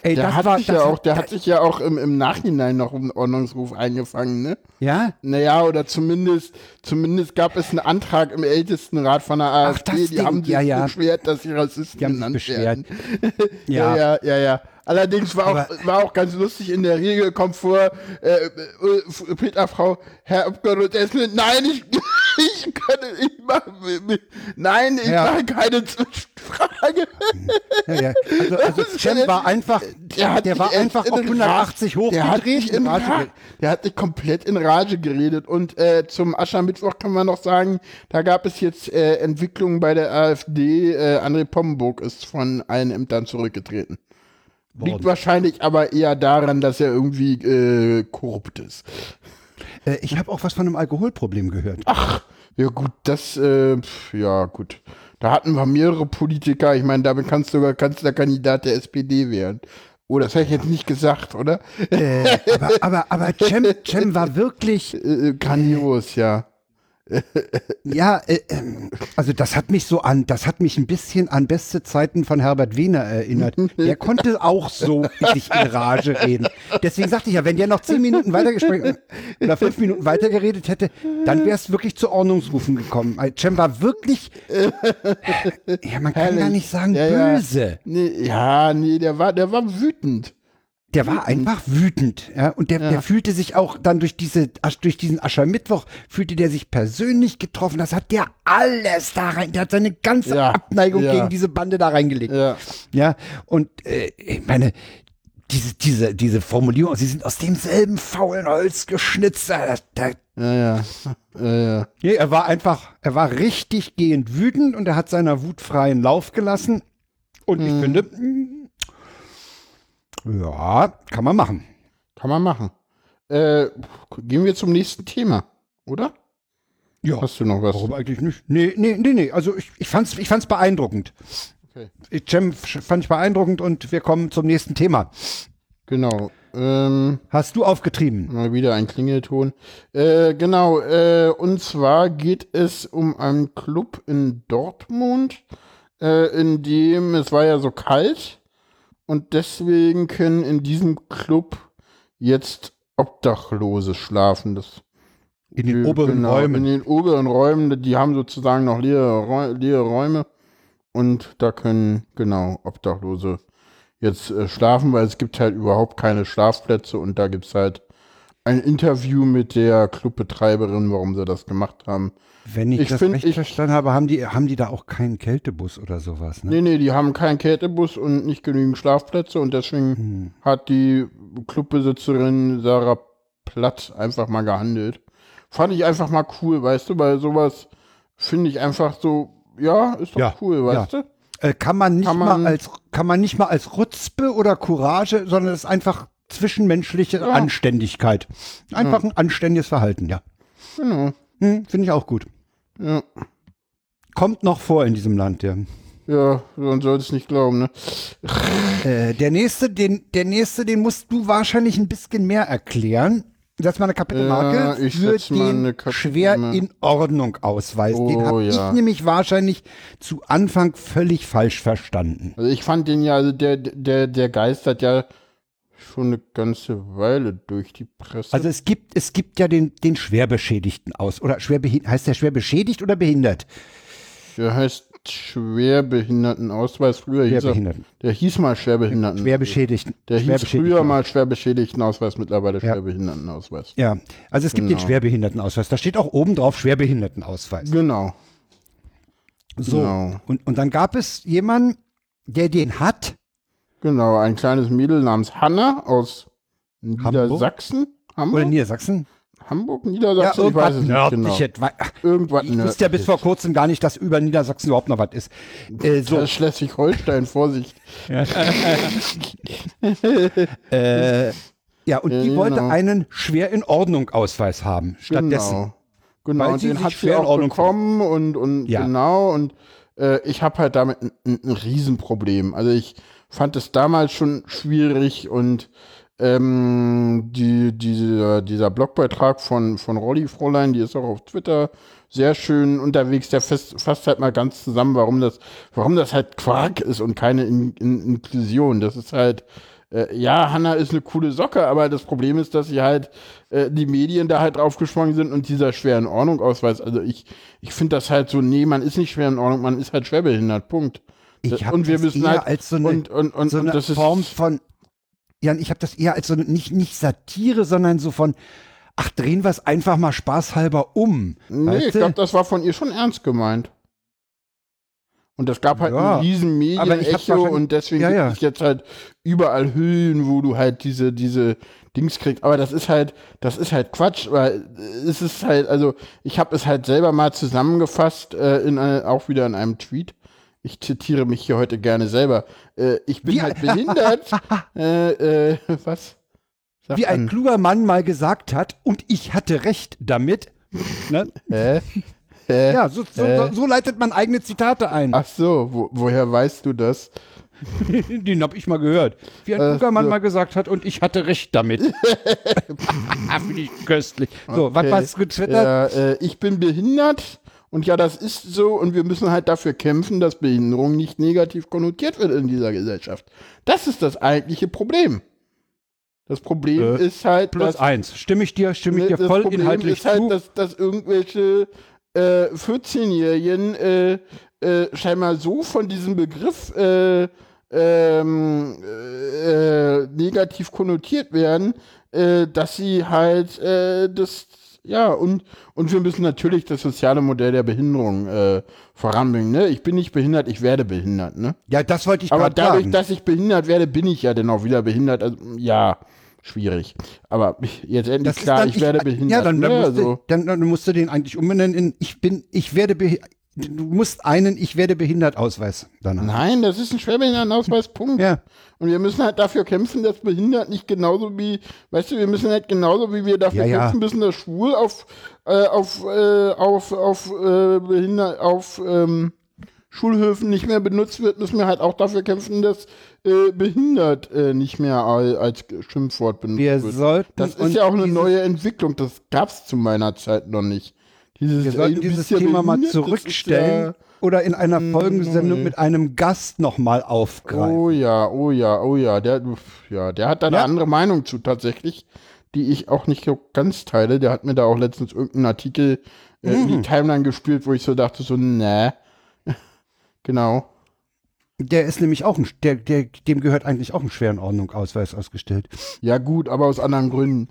Ey, Der hat war, sich ja auch, der hat sich ja auch im, im Nachhinein noch einen Ordnungsruf eingefangen, ne? Ja? Naja, oder zumindest, zumindest gab es einen Antrag im Ältestenrat von der AfD, das die Ding, haben sich ja, ja. beschwert, dass sie Rassisten genannt beschwert. werden. Ja, ja, ja, ja. Allerdings war auch, war auch ganz lustig, in der Regel kommt vor, äh, äh, Peter Frau, Herr Abgeordneter, nein, ich, ich kann, ich mache, nein, ich Ja. mache keine Zwischenfrage. Ja, ja. Also, also Cem war einfach, der, sich war echt einfach in auf Rage- 180 der hat hochgedreht. sich in Rage, der hat sich komplett in Rage geredet. Und äh, zum Aschermittwoch kann man noch sagen, da gab es jetzt äh, Entwicklungen bei der AfD. Äh, André Pommenburg ist von allen Ämtern zurückgetreten. Liegt wahrscheinlich aber eher daran, dass er irgendwie äh, korrupt ist. Äh, ich habe auch was von einem Alkoholproblem gehört. Ja gut, das, äh, ja gut. Da hatten wir mehrere Politiker. Ich meine, damit kannst du sogar Kanzlerkandidat der SPD werden. Oh, das hätte ich jetzt nicht gesagt, oder? Äh, aber, aber, aber Cem, Cem war wirklich Äh, grandios, ja. Ja, äh, ähm, also das hat mich so an, das hat mich ein bisschen an beste Zeiten von Herbert Wehner erinnert. Der konnte auch so sich in Rage reden. Deswegen sagte ich ja, wenn der noch zehn Minuten weitergesprochen oder fünf Minuten weitergeredet hätte, dann wäre es wirklich zu Ordnungsrufen gekommen. Cem war wirklich, ja, man kann gar nicht sagen Ja, ja. böse. Nee, ja, nee, der war, der war wütend. Der war einfach wütend, ja, und der, der fühlte sich auch dann durch diese, durch diesen Aschermittwoch fühlte der sich persönlich getroffen. Das hat der alles da rein, der hat seine ganze Ja, Abneigung ja. gegen diese Bande da reingelegt. Ja. Ja, und äh, ich meine, diese, diese, diese Formulierung, sie sind aus demselben faulen Holz geschnitzt. Da, da, Ja, ja. Ja, ja. nee, er war einfach, er war richtig gehend wütend und er hat seiner Wut freien Lauf gelassen. Und ich finde, mm, ja, kann man machen. Kann man machen. Äh, gehen wir zum nächsten Thema, oder? Ja. Hast du noch was? Warum eigentlich nicht? Nee, nee, nee, nee. Also ich, ich fand's, ich fand's beeindruckend. Okay. Ich- Cem fand ich beeindruckend und wir kommen zum nächsten Thema. Genau. Ähm, Hast du aufgetrieben? mal wieder ein Klingelton. Äh, genau. Äh, und zwar geht es um einen Club in Dortmund, äh, in dem es war ja so kalt und deswegen können in diesem Club jetzt Obdachlose schlafen. Das In den Die- oberen genau, Räumen. In den oberen Räumen, die haben sozusagen noch leere, leere Räume und da können genau Obdachlose jetzt äh, schlafen, weil es gibt halt überhaupt keine Schlafplätze und da gibt es halt ein Interview mit der Clubbetreiberin, warum sie das gemacht haben. Wenn ich, Ich das find, recht ich- verstanden habe, haben die, haben die da auch keinen Kältebus oder sowas, ne? Nee, nee, die haben keinen Kältebus und nicht genügend Schlafplätze und deswegen Hm. hat die Clubbesitzerin Sarah Platt einfach mal gehandelt. Fand ich einfach mal cool, weißt du, weil sowas finde ich einfach so, ja, ist doch Ja, cool, weißt ja. du? Äh, kann man nicht Kann man- mal als, kann man nicht mal als Rutzpe oder Courage, sondern es ist einfach zwischenmenschliche Ja. Anständigkeit. Einfach ein anständiges Verhalten, ja. Genau. Hm, Finde ich auch gut. Ja, Kommt noch vor in diesem Land, ja. ja man soll es nicht glauben, ne? Äh, der nächste, den, der nächste, den musst du wahrscheinlich ein bisschen mehr erklären. Setz mal eine Kapitelmarke Ja, ich für den schwer in Ordnung Ausweis. den Oh, habe ja. ich nämlich wahrscheinlich zu Anfang völlig falsch verstanden. Also ich fand den ja, also der, der, der geistert ja schon eine ganze Weile durch die Presse. Also es gibt, es gibt ja den, den Schwerbeschädigten aus. Oder schwerbehin- heißt der schwer beschädigt oder behindert? der heißt Schwerbehindertenausweis. Früher hieß er, der hieß mal Schwerbehinderten. Schwerbeschädigten. Der hieß früher mal Schwerbeschädigtenausweis, mittlerweile Ja. Schwerbehindertenausweis. Ja, also es gibt den Genau. Schwerbehindertenausweis. Da steht auch oben drauf Schwerbehindertenausweis. Genau. So. Genau. Und, und dann gab es jemanden, der den hat. Genau, ein kleines Mädel namens Hanna aus Niedersachsen. Hamburg? Oder Niedersachsen? Hamburg, Niedersachsen, ich weiß es nicht genau. Irgendwas Ich wusste ja bis vor kurzem gar nicht, dass über Niedersachsen überhaupt noch was ist. Äh, so, Schleswig-Holstein, Vorsicht. äh, ja, und die Ja, wollte genau. einen schwer in Ordnung Ausweis haben. Stattdessen. Genau. Genau, Weil und sie den hat sie auch Ordnung bekommen und, und Ja. genau und äh, ich habe halt damit ein, ein Riesenproblem. Also ich fand es damals schon schwierig und ähm, die, diese, dieser Blogbeitrag von, von Rolli Fräulein, die ist auch auf Twitter sehr schön unterwegs, der fasst, fasst halt mal ganz zusammen, warum das, warum das halt Quark ist und keine in, in, Inklusion. Das ist halt, äh, ja, Hanna ist eine coole Socke, aber das Problem ist, dass sie halt äh, die Medien da halt draufgesprungen sind und dieser schweren Ordnung Ausweis. Also ich, ich finde das halt so, nee, man ist nicht schwer in Ordnung, man ist halt schwerbehindert, Punkt. Ich habe und wir das müssen eher halt als so eine, und, und, und, so eine Form von, Jan, ich habe das eher als so eine, nicht, nicht Satire, sondern so von, ach, drehen wir es einfach mal spaßhalber um. Nee, weißt ich glaube, das war von ihr schon ernst gemeint. Und das gab halt Ja, ich hab's Medienecho und deswegen Ja, gibt ja. es jetzt halt überall Hüllen, wo du halt diese, diese Dings kriegst. Aber das ist halt, das ist halt Quatsch, weil es ist halt, also ich habe es halt selber mal zusammengefasst, äh, in eine, auch wieder in einem Tweet. Ich zitiere mich hier heute gerne selber. Äh, ich bin Wie halt behindert. äh, äh, was? Sag Wie ein kluger Mann mal gesagt hat, und ich hatte recht damit. Ne? Hä? Ja, so, so, Hä? so, leitet man eigene Zitate ein. Ach so, wo, woher weißt du das? Den hab ich mal gehört. Wie ein kluger Mann so. mal gesagt hat und ich hatte recht damit. Finde ich köstlich. So, was Okay. hast du getwittert? Ja, äh, ich bin behindert und ja, das ist so und wir müssen halt dafür kämpfen, dass Behinderung nicht negativ konnotiert wird in dieser Gesellschaft. Das ist das eigentliche Problem. Das Problem Äh, ist halt, Plus dass, eins. Stimme ich dir, stimme ich ne, dir das voll Problem inhaltlich ist halt, zu. dass, dass irgendwelche äh, 14-Jährigen äh, äh, scheinbar so von diesem Begriff äh, ähm, äh, negativ konnotiert werden, äh, dass sie halt äh, das ja und und wir müssen natürlich das soziale Modell der Behinderung äh, voranbringen. Ne? Ich bin nicht behindert, ich werde behindert. Ne? ja, das wollte ich Aber gerade dadurch, sagen. dass ich behindert werde, bin ich ja dann auch wieder behindert. Also, ja, schwierig. Aber jetzt endlich Das klar, dann- ich, werde behindert. Ja, dann, dann, ne? musst du, also, dann, dann musst du den eigentlich umbenennen in ich bin, ich werde behindert. Du musst einen Ich werde behindert Ausweis danach. Nein, das ist ein Schwerbehindertenausweis, Punkt. Ja. Und wir müssen halt dafür kämpfen, dass behindert nicht genauso wie, weißt du, wir müssen halt genauso wie wir dafür Ja, ja. kämpfen müssen, dass schwul auf, äh, auf, äh, auf, auf, äh, behindert, auf, ähm, Schulhöfen nicht mehr benutzt wird, müssen wir halt auch dafür kämpfen, dass äh, behindert äh, nicht mehr al- als Schimpfwort benutzt Wir wird. sollten Das ist ja auch eine neue Entwicklung, das gab's zu meiner Zeit noch nicht. Dieses, Wir ey, sollten dieses Thema mal zurückstellen oder in einer Folgensendung nee. mit einem Gast nochmal aufgreifen. Oh ja, oh ja, oh ja, der, ja, der hat da eine Ja. andere Meinung zu tatsächlich, die ich auch nicht so ganz teile. Der hat mir da auch letztens irgendeinen Artikel äh, in Mhm. die Timeline gespielt, wo ich so dachte, so, nee. genau. Der ist nämlich auch ein, der, der, dem gehört eigentlich auch ein schweren Ordnung Ausweis ausgestellt. Ja, gut, aber aus anderen Gründen.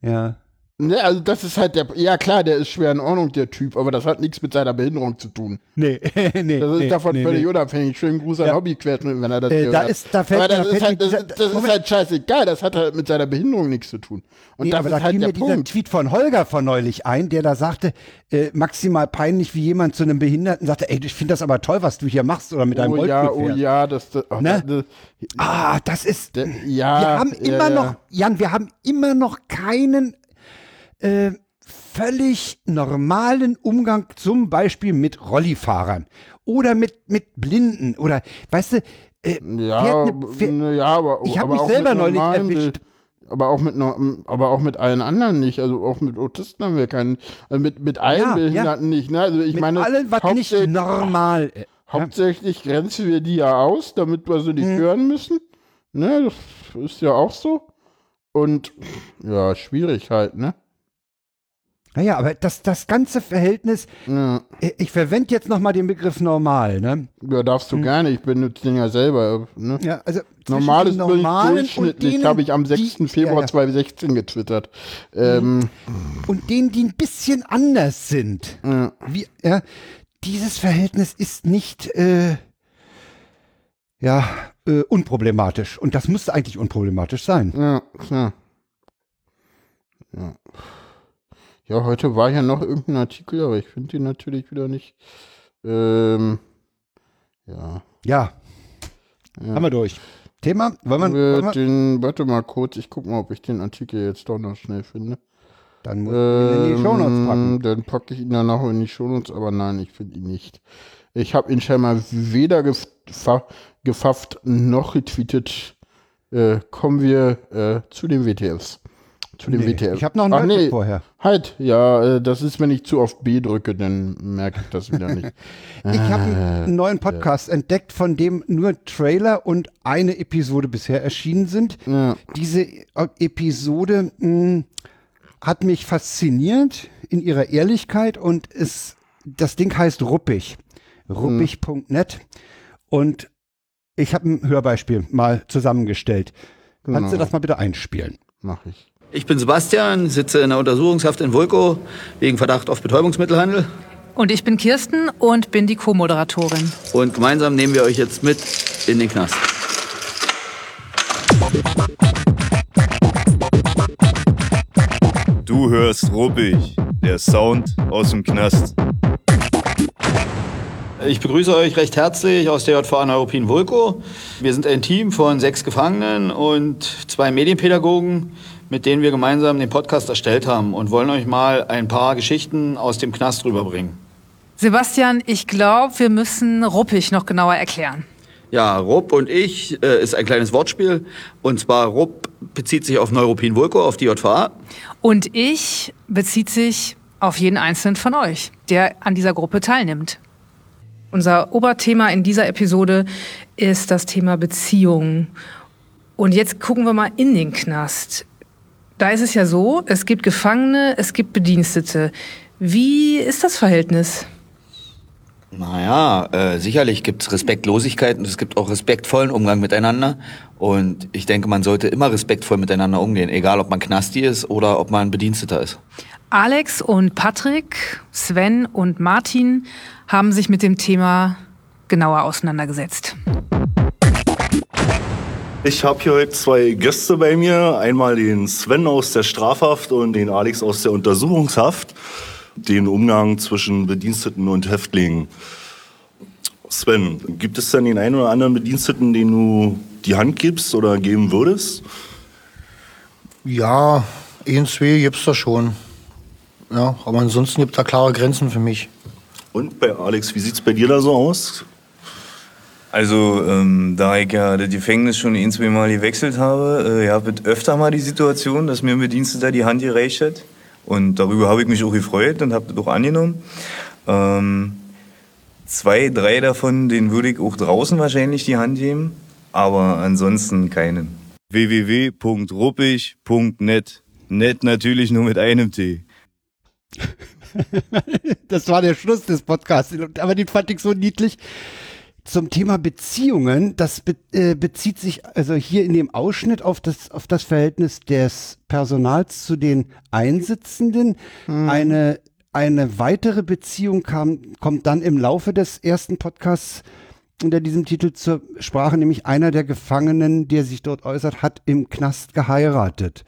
Ja. Ne, also das ist halt der, ja klar, der ist schwer in Ordnung, der Typ, aber das hat nichts mit seiner Behinderung zu tun. Nee, nee. Das ist nee, davon nee, völlig nee. unabhängig. Schönen Gruß an Ja. Hobbyquerschnitt, wenn er das Äh, gehört da ist- da fällt aber das, da ist halt, das, dieser- das ist halt scheißegal, das hat halt mit seiner Behinderung nichts zu tun. Und Nee, das aber ist da halt der mir dieser Punkt. Tweet von Holger von neulich ein, der da sagte, äh, maximal peinlich, wie jemand zu einem Behinderten sagte, ey, ich finde das aber toll, was du hier machst oder mit deinem Oh ja, oh ja, das, das, ach, Ne? das, Ah, das ist. Der- ja, wir haben ja, immer ja. noch, Jan, wir haben immer noch keinen äh, völlig normalen Umgang, zum Beispiel mit Rollifahrern oder mit, mit Blinden oder, weißt du, äh, Ja, fährt ne- fährt- ne, ja, aber Ich hab aber mich auch selber mit neulich normalen erwischt. Aber auch mit aber auch mit allen anderen nicht. Also auch mit Autisten haben wir keinen. Also mit, mit allen Ja, Behinderten nicht. Ne? Also ich mit meine, allem, was nicht hauptsächlich- normal ist. hauptsächlich grenzen wir die ja aus, damit wir sie nicht Hm. hören müssen. Ne, das ist ja auch so. Und ja, schwierig halt, ne? Naja, aber das, das ganze Verhältnis, Ja, ich verwende jetzt nochmal den Begriff normal, ne? ja darfst du gerne, ich benutze den ja selber. Ne? Ja, also zwischen Normal den ist normalen durchschnittlich, habe ich am 6. die- Februar ja, ja. 2016 getwittert. Ähm, und denen, die ein bisschen anders sind. ja. Wie, ja, dieses Verhältnis ist nicht äh, ja, äh, unproblematisch. Und das müsste eigentlich unproblematisch sein. Ja, klar. Ja. Ja, heute war ja noch irgendein Artikel, aber ich finde den natürlich wieder nicht. Ähm, ja. Ja, ja. haben wir durch. Thema, wollen wir, Äh, wir den, warte mal kurz, ich gucke mal, ob ich den Artikel jetzt doch noch schnell finde. dann muss ich ihn in die Shownotes packen. Ähm, Dann packe ich ihn danach in die Shownotes, aber nein, ich finde ihn nicht. Ich habe ihn scheinbar weder gefa gefafft noch retweetet. Äh, kommen wir äh, zu den WTFs. Zu den Nee, WTFs. ich habe noch einen Ach, nee, vorher. Halt, ja, äh, das ist, wenn ich zu oft B drücke, dann merke ich das wieder nicht. Ich habe Äh, einen neuen Podcast entdeckt, von dem nur Trailer und eine Episode bisher erschienen sind. Ja. Diese E- Episode mh, hat mich fasziniert in ihrer Ehrlichkeit und es, das Ding heißt Ruppig. Ruppig.net. Und ich habe ein Hörbeispiel mal zusammengestellt. Kannst du Genau. das mal bitte einspielen? Mach ich. Ich bin Sebastian, sitze in der Untersuchungshaft in Vulko wegen Verdacht auf Betäubungsmittelhandel. Und ich bin Kirsten und bin die Co-Moderatorin. Und gemeinsam nehmen wir euch jetzt mit in den Knast. Du hörst ruppig, der Sound aus dem Knast. Ich begrüße euch recht herzlich aus der JVA Neuruppin Vulko. Wir sind ein Team von sechs Gefangenen und zwei Medienpädagogen, mit denen wir gemeinsam den Podcast erstellt haben und wollen euch mal ein paar Geschichten aus dem Knast rüberbringen. Sebastian, ich glaube, wir müssen ruppig noch genauer erklären. Ja, Rupp und ich äh, ist ein kleines Wortspiel. Und zwar Rupp bezieht sich auf Neuropin Vulko, auf die JVA. Und ich bezieht sich auf jeden einzelnen von euch, der an dieser Gruppe teilnimmt. Unser Oberthema in dieser Episode ist das Thema Beziehung. Und jetzt gucken wir mal in den Knast. Da ist es ja so, es gibt Gefangene, es gibt Bedienstete. Wie ist das Verhältnis? Naja, äh, sicherlich gibt's Respektlosigkeit und es gibt auch respektvollen Umgang miteinander. Und ich denke, man sollte immer respektvoll miteinander umgehen, egal ob man Knasti ist oder ob man Bediensteter ist. Alex und Patrick, Sven und Martin haben sich mit dem Thema genauer auseinandergesetzt. Ich habe hier heute zwei Gäste bei mir. Einmal den Sven aus der Strafhaft und den Alex aus der Untersuchungshaft. Den Umgang zwischen Bediensteten und Häftlingen. Sven, gibt es denn den einen oder anderen Bediensteten, den du die Hand gibst oder geben würdest? Ja, ein, zwei gibt's da schon. Ja, aber ansonsten gibt da klare Grenzen für mich. Und bei Alex, wie sieht's bei dir da so aus? Also, ähm, da ich ja das Gefängnis schon ein, zwei Mal gewechselt habe, äh, habe ich öfter mal die Situation, dass mir ein Bediensteter die Hand gereicht hat. Und darüber habe ich mich auch gefreut und habe das auch angenommen. Ähm, zwei, drei davon, denen würde ich auch draußen wahrscheinlich die Hand geben, aber ansonsten keinen. www.ruppig.net. Net natürlich nur mit einem T. das war der Schluss des Podcasts, aber den fand ich so niedlich. Zum Thema Beziehungen, das be äh, bezieht sich also hier in dem Ausschnitt auf das, auf das Verhältnis des Personals zu den Einsitzenden. Hm. Eine, eine weitere Beziehung kam, kommt dann im Laufe des ersten Podcasts unter diesem Titel zur Sprache, nämlich einer der Gefangenen, der sich dort äußert, hat im Knast geheiratet.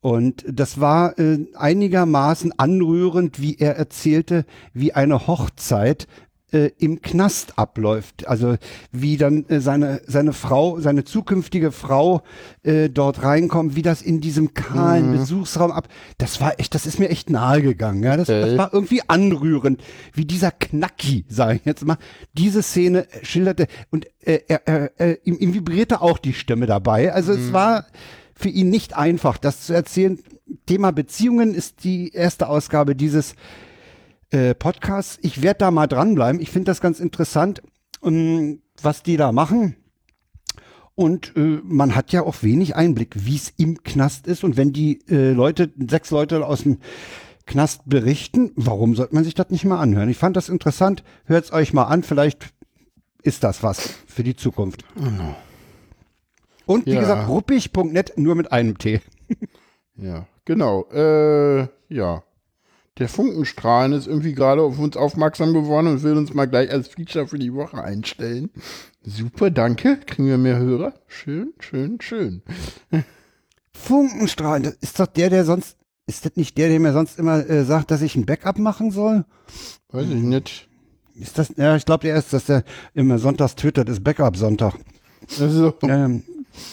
Und das war äh, einigermaßen anrührend, wie er erzählte, wie eine Hochzeit äh, im Knast abläuft. Also wie dann äh, seine, seine Frau, seine zukünftige Frau äh, dort reinkommt, wie das in diesem kahlen Mhm. Besuchsraum ab. Das war echt, das ist mir echt nahe gegangen. Ja? Das, das war irgendwie anrührend, wie dieser Knacki, sage ich jetzt mal, diese Szene schilderte und äh, er, er, er, ihm, ihm vibrierte auch die Stimme dabei. Also es Mhm. war für ihn nicht einfach, das zu erzählen. Thema Beziehungen ist die erste Ausgabe dieses äh, Podcasts. Ich werde da mal dranbleiben. Ich finde das ganz interessant, ähm, was die da machen. Und äh, man hat ja auch wenig Einblick, wie es im Knast ist. Und wenn die äh, Leute, sechs Leute aus dem Knast berichten, warum sollte man sich das nicht mal anhören? Ich fand das interessant. Hört es euch mal an. Vielleicht ist das was für die Zukunft. Und wie Ja. gesagt, ruppig.net nur mit einem T. Ja, genau. Äh, ja. Der Funkenstrahlen ist irgendwie gerade auf uns aufmerksam geworden und will uns mal gleich als Feature für die Woche einstellen. Super, danke. Kriegen wir mehr Hörer? Schön, schön, schön. Funkenstrahlen, das ist doch der, der sonst, ist das nicht der, der mir sonst immer äh, sagt, dass ich ein Backup machen soll? Weiß ich nicht. Ist das, ja, ich glaube, der ist, dass der immer sonntags twittert, ist Backup-Sonntag. Also, ähm,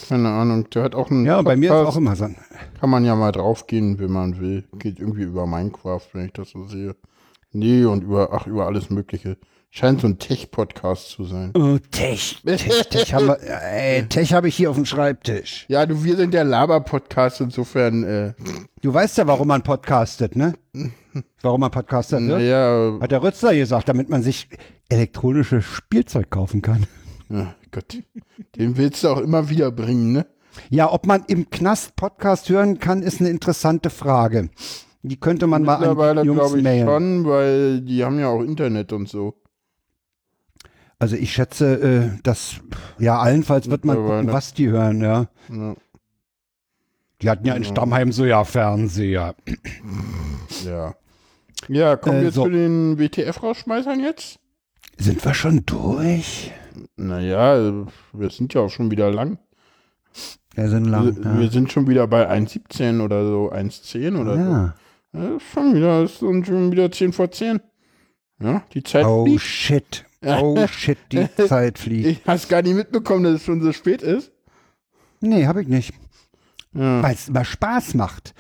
keine Ahnung, der hat auch einen Ja, bei mir ist Podcast. auch immer so. Kann man ja mal draufgehen, wenn man will. Geht irgendwie über Minecraft, wenn ich das so sehe. Nee, und über, ach, über alles Mögliche. Scheint so ein Tech-Podcast zu sein. Oh, Tech. Tech, Tech haben wir, ey, Tech habe ich hier auf dem Schreibtisch. Ja, du, wir sind der Laber-Podcast, insofern, äh, Du weißt ja, warum man podcastet, ne? Warum man podcastet, ne? Naja. Hat der Rützler gesagt, damit man sich elektronisches Spielzeug kaufen kann. Ja, Gott. Den willst du auch immer wieder bringen, ne? Ja, ob man im Knast Podcast hören kann, ist eine interessante Frage. Die könnte man mal an Jungs glaube ich mailen. schon, weil die haben ja auch Internet und so. Also ich schätze, äh, dass ja allenfalls wird man gucken, was die hören, ja. Ja. Die hatten ja in Stammheim so ja Fernseher. Ja. Ja, kommen Äh, wir so. zu den WTF-Rausschmeißern jetzt? Sind wir schon durch? Naja, wir sind ja auch schon wieder lang. Wir sind lang. Wir, wir ja. sind schon wieder bei 1,17 oder so, 1,10 oder Ja. so. Ja, ist schon wieder, ist schon wieder 10 vor 10. Ja, die Zeit Oh fliegt. shit. Oh shit, die Zeit fliegt. Ich hast gar nicht mitbekommen, dass es schon so spät ist. Nee, habe ich nicht. Ja. Weil es immer Spaß macht.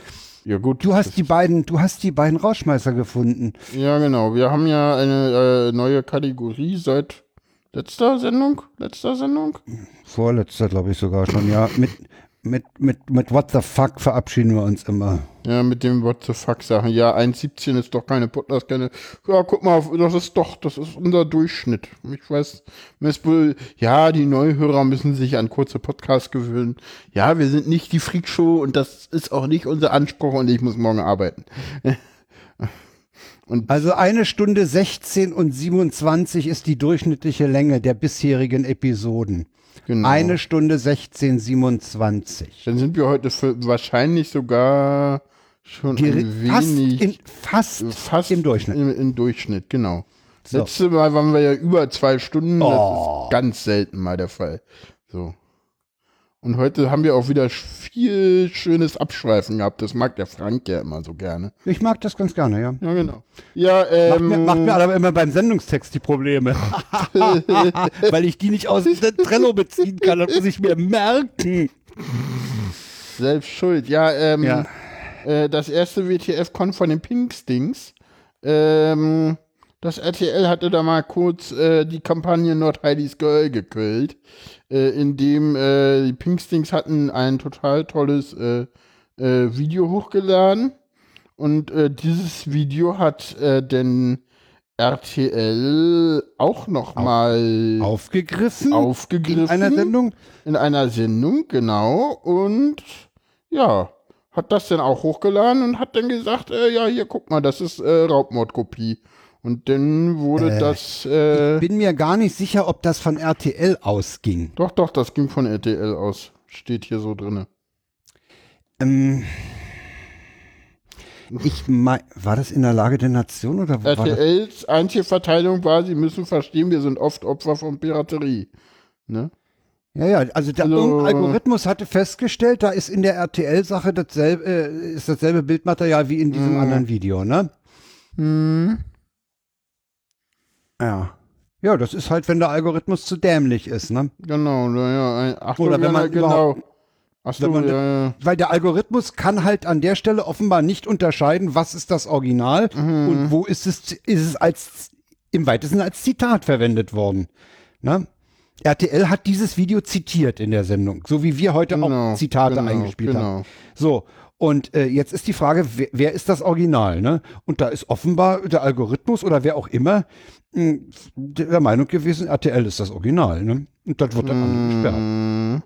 Ja gut. Du hast die beiden, du hast die beiden Rauschmeißer gefunden. Ja, genau. Wir haben ja eine äh, neue Kategorie seit letzter Sendung. Letzter Sendung? Vorletzter, glaube ich sogar schon, ja. Mit, mit, mit, mit What the fuck verabschieden wir uns immer. Ja, mit dem What the fuck Sachen. Ja, 1,17 ist doch keine Podcast, keine. Ja, guck mal, das ist doch, das ist unser Durchschnitt. Ich weiß, ja, die Neuhörer müssen sich an kurze Podcasts gewöhnen. Ja, wir sind nicht die Freakshow und das ist auch nicht unser Anspruch und ich muss morgen arbeiten. also eine Stunde 16 und 27 ist die durchschnittliche Länge der bisherigen Episoden. Genau. Eine Stunde 16, 27. Dann sind wir heute für, wahrscheinlich sogar schon Geri- ein fast wenig in- fast, fast im Durchschnitt. Im, im Durchschnitt, genau. So. Letzte Mal waren wir ja über zwei Stunden. Oh. Das ist ganz selten mal der Fall. So. Und heute haben wir auch wieder viel schönes Abschweifen gehabt. Das mag der Frank ja immer so gerne. Ich mag das ganz gerne, ja. Ja, genau. Ja, Macht ähm, mir, macht mir aber immer beim Sendungstext die Probleme. Weil ich die nicht aus dem Trello beziehen kann. Das muss ich mir merken. Selbst schuld. Ja, ähm, Ja. Äh, das erste WTF kommt von den Pinkstings. Ähm, das RTL hatte da mal kurz äh, die Kampagne Not Heidi's Girl gekillt, äh, in dem äh, die Pinkstings hatten ein total tolles äh, äh, Video hochgeladen. Und äh, dieses Video hat äh, denn RTL auch noch mal aufgegriffen? Aufgegriffen in einer Sendung? In einer Sendung genau. Und ja hat das dann auch hochgeladen und hat dann gesagt äh, ja hier guck mal das ist äh, Raubmordkopie und dann wurde Äh, das äh, Ich bin mir gar nicht sicher, ob das von RTL ausging. doch doch das ging von RTL aus steht hier so drinne Ähm, ich mein, war das in der Lage der Nation oder wo war das? RTLs einzige Verteidigung war sie müssen verstehen wir sind oft Opfer von Piraterie ne Ja, ja, also der Also- Algorithmus hatte festgestellt, da ist in der RTL-Sache dasselbe, äh, ist dasselbe Bildmaterial wie in diesem Mhm. anderen Video, ne? hm. Ja. Ja, das ist halt, wenn der Algorithmus zu dämlich ist, ne? genau naja ein, ach so, Oder wenn ja, man genau überhaupt- ach Wenn so, man, ja, ja. Weil der Algorithmus kann halt an der Stelle offenbar nicht unterscheiden, was ist das Original Mhm. und wo ist es, ist es als im weitesten als Zitat verwendet worden. Ne? RTL hat dieses Video zitiert in der Sendung, so wie wir heute Genau, auch Zitate genau, eingespielt genau. haben. So, und äh, jetzt ist die Frage, wer, wer ist das Original? Ne? Und da ist offenbar der Algorithmus oder wer auch immer der Meinung gewesen, RTL ist das Original. Ne? Und das wird dann Mhm. gesperrt.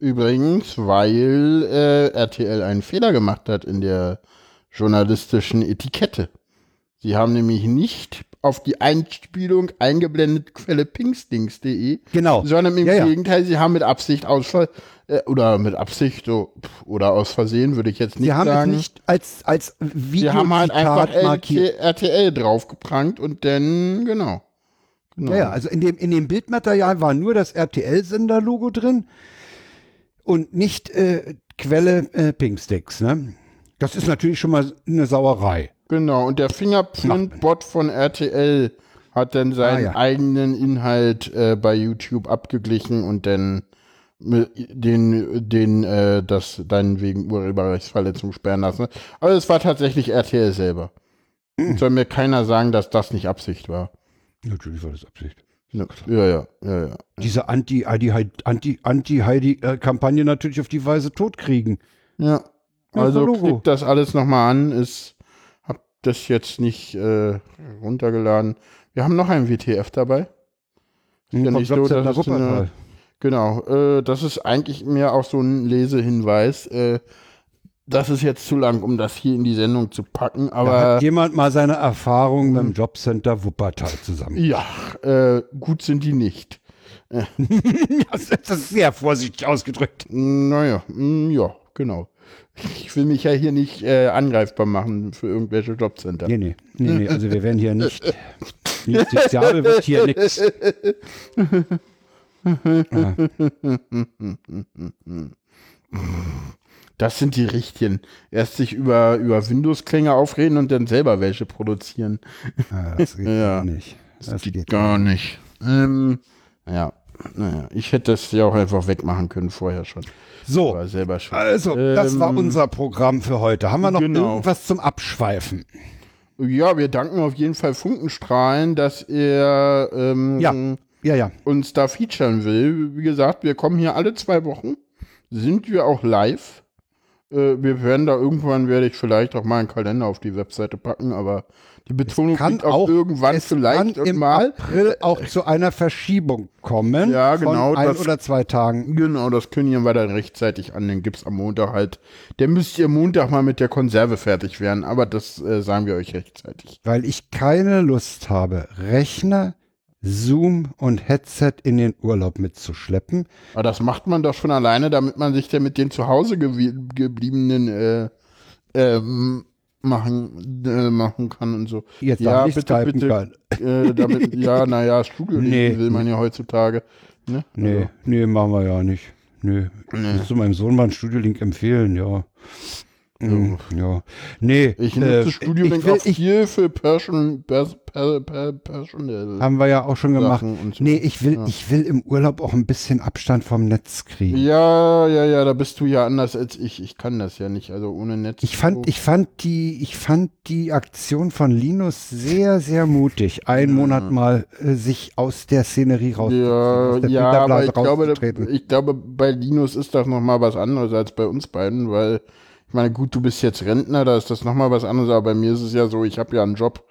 Übrigens, weil äh, RTL einen Fehler gemacht hat in der journalistischen Etikette. Sie haben nämlich nicht auf die Einspielung eingeblendet Quelle pinkstings.de, Genau. sondern im Ja, ja. Gegenteil, sie haben mit Absicht aus äh, oder mit Absicht so, oder aus Versehen würde ich jetzt nicht Sie haben sagen. es nicht als, als Video sie haben halt einfach markiert. RTL draufgeprangt und dann, genau. genau. Ja, ja, also in dem, in dem Bildmaterial war nur das RTL-Sender-Logo drin und nicht äh, Quelle äh, Pinksticks. Ne? Das ist natürlich schon mal eine Sauerei. Genau, und der Fingerprint-Bot von RTL hat dann seinen Ah, ja. eigenen Inhalt äh, bei YouTube abgeglichen und dann den, den äh, das dann wegen Urheberrechtsverletzung sperren lassen. Aber es war tatsächlich RTL selber. Hm. Soll mir keiner sagen, dass das nicht Absicht war. Natürlich war das Absicht. Ja, ja, ja, ja. ja. Diese Anti-Heidi-Kampagne natürlich auf die Weise totkriegen. Ja. Also klickt das alles nochmal an. Ist, hab das jetzt nicht äh, runtergeladen. Wir haben noch ein WTF dabei. Ist Hm, ja nicht so, dass es eine. Genau, äh, das ist eigentlich mehr auch so ein Lesehinweis. Äh, das ist jetzt zu lang, um das hier in die Sendung zu packen, Da aber hat jemand mal seine Erfahrungen beim Jobcenter Wuppertal zusammen. ja, äh, gut sind die nicht. Äh, das ist sehr vorsichtig ausgedrückt. naja, mh, ja, genau. Ich will mich ja hier nicht äh, angreifbar machen für irgendwelche Jobcenter. Nee, nee, nee, nee, also wir werden hier nicht, justiziabel wird hier nichts. Das sind die richtigen. Erst sich über, über Windows-Klänge aufreden und dann selber welche produzieren. Das geht Ja. nicht. Das, geht, gar nicht. Ähm, ja. Naja, ich hätte das ja auch einfach wegmachen können vorher schon. So, War also, das war Ähm, unser Programm für heute. Haben wir noch genau. irgendwas zum Abschweifen? Ja, wir danken auf jeden Fall Funkenstrahlen, dass er ähm, Ja, ja, ja. uns da featuren will. Wie gesagt, wir kommen hier alle zwei Wochen. Sind wir auch live? Äh, wir werden da irgendwann, werde ich vielleicht auch mal einen Kalender auf die Webseite packen, aber die Betonung Kann auch, irgendwann es vielleicht kann im mal. April auch zu einer Verschiebung kommen. Ja, genau, Von ein das- oder zwei Tagen. Genau, das kündigen wir dann rechtzeitig an. Den gibt's am Montag halt. Der müsst ihr Montag mal mit der Konserve fertig werden, aber das äh, sagen wir euch rechtzeitig. Weil ich keine Lust habe, Rechner, Zoom und Headset in den Urlaub mitzuschleppen. Aber das macht man doch schon alleine, damit man sich dann mit den zu Hause gewie- gebliebenen äh, ähm, machen, äh, machen kann und so. Jetzt ja, nicht bitte, bitte, kann. Äh, damit, ja, naja, Studio Nee. will man ja heutzutage. Ne? Nee, Also, nee, machen wir ja nicht. Nee. Nee. Musst du meinem Sohn mal einen Studiolink empfehlen, ja. Mm, ja. Nee. ich nutze äh, Studio ich Link will, auch viel für Person, per, per, per, Personal. haben wir ja auch schon gemacht. Und so. Nee, ich will, Ja. ich will im Urlaub auch ein bisschen Abstand vom Netz kriegen. Ja, ja, ja, da bist du ja anders als ich. Ich kann das ja nicht, also ohne Netz. Ich fand, so. ich fand die, ich fand die Aktion von Linus sehr, sehr mutig, einen Monat mal äh, sich aus der Szenerie rauszuziehen, Ja, ja, aber ich glaube, ich glaube, bei Linus ist das nochmal was anderes als bei uns beiden, weil, ich meine, gut, du bist jetzt Rentner, da ist das nochmal was anderes, aber bei mir ist es ja so, ich habe ja einen Job.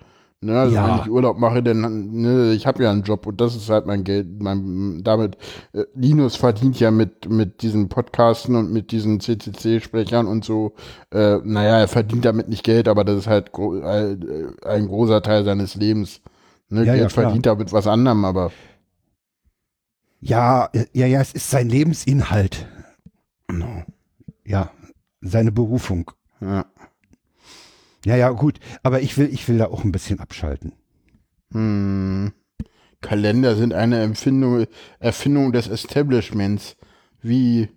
Ne, also Ja. wenn ich Urlaub mache, dann, ne, ich habe ja einen Job und das ist halt mein Geld. Mein, damit, äh, Linus verdient ja mit, mit diesen Podcasten und mit diesen CCC-Sprechern und so, äh, naja, er verdient damit nicht Geld, aber das ist halt gro äh, ein großer Teil seines Lebens. Ne, Ja, ja, Geld klar. verdient er mit was anderem, aber Ja, äh, ja, ja, es ist sein Lebensinhalt. Ja, seine Berufung. ja. Ja, ja, gut. Aber ich will, ich will da auch ein bisschen abschalten. Hm. Kalender sind eine Empfindung, Erfindung des Establishments. Wie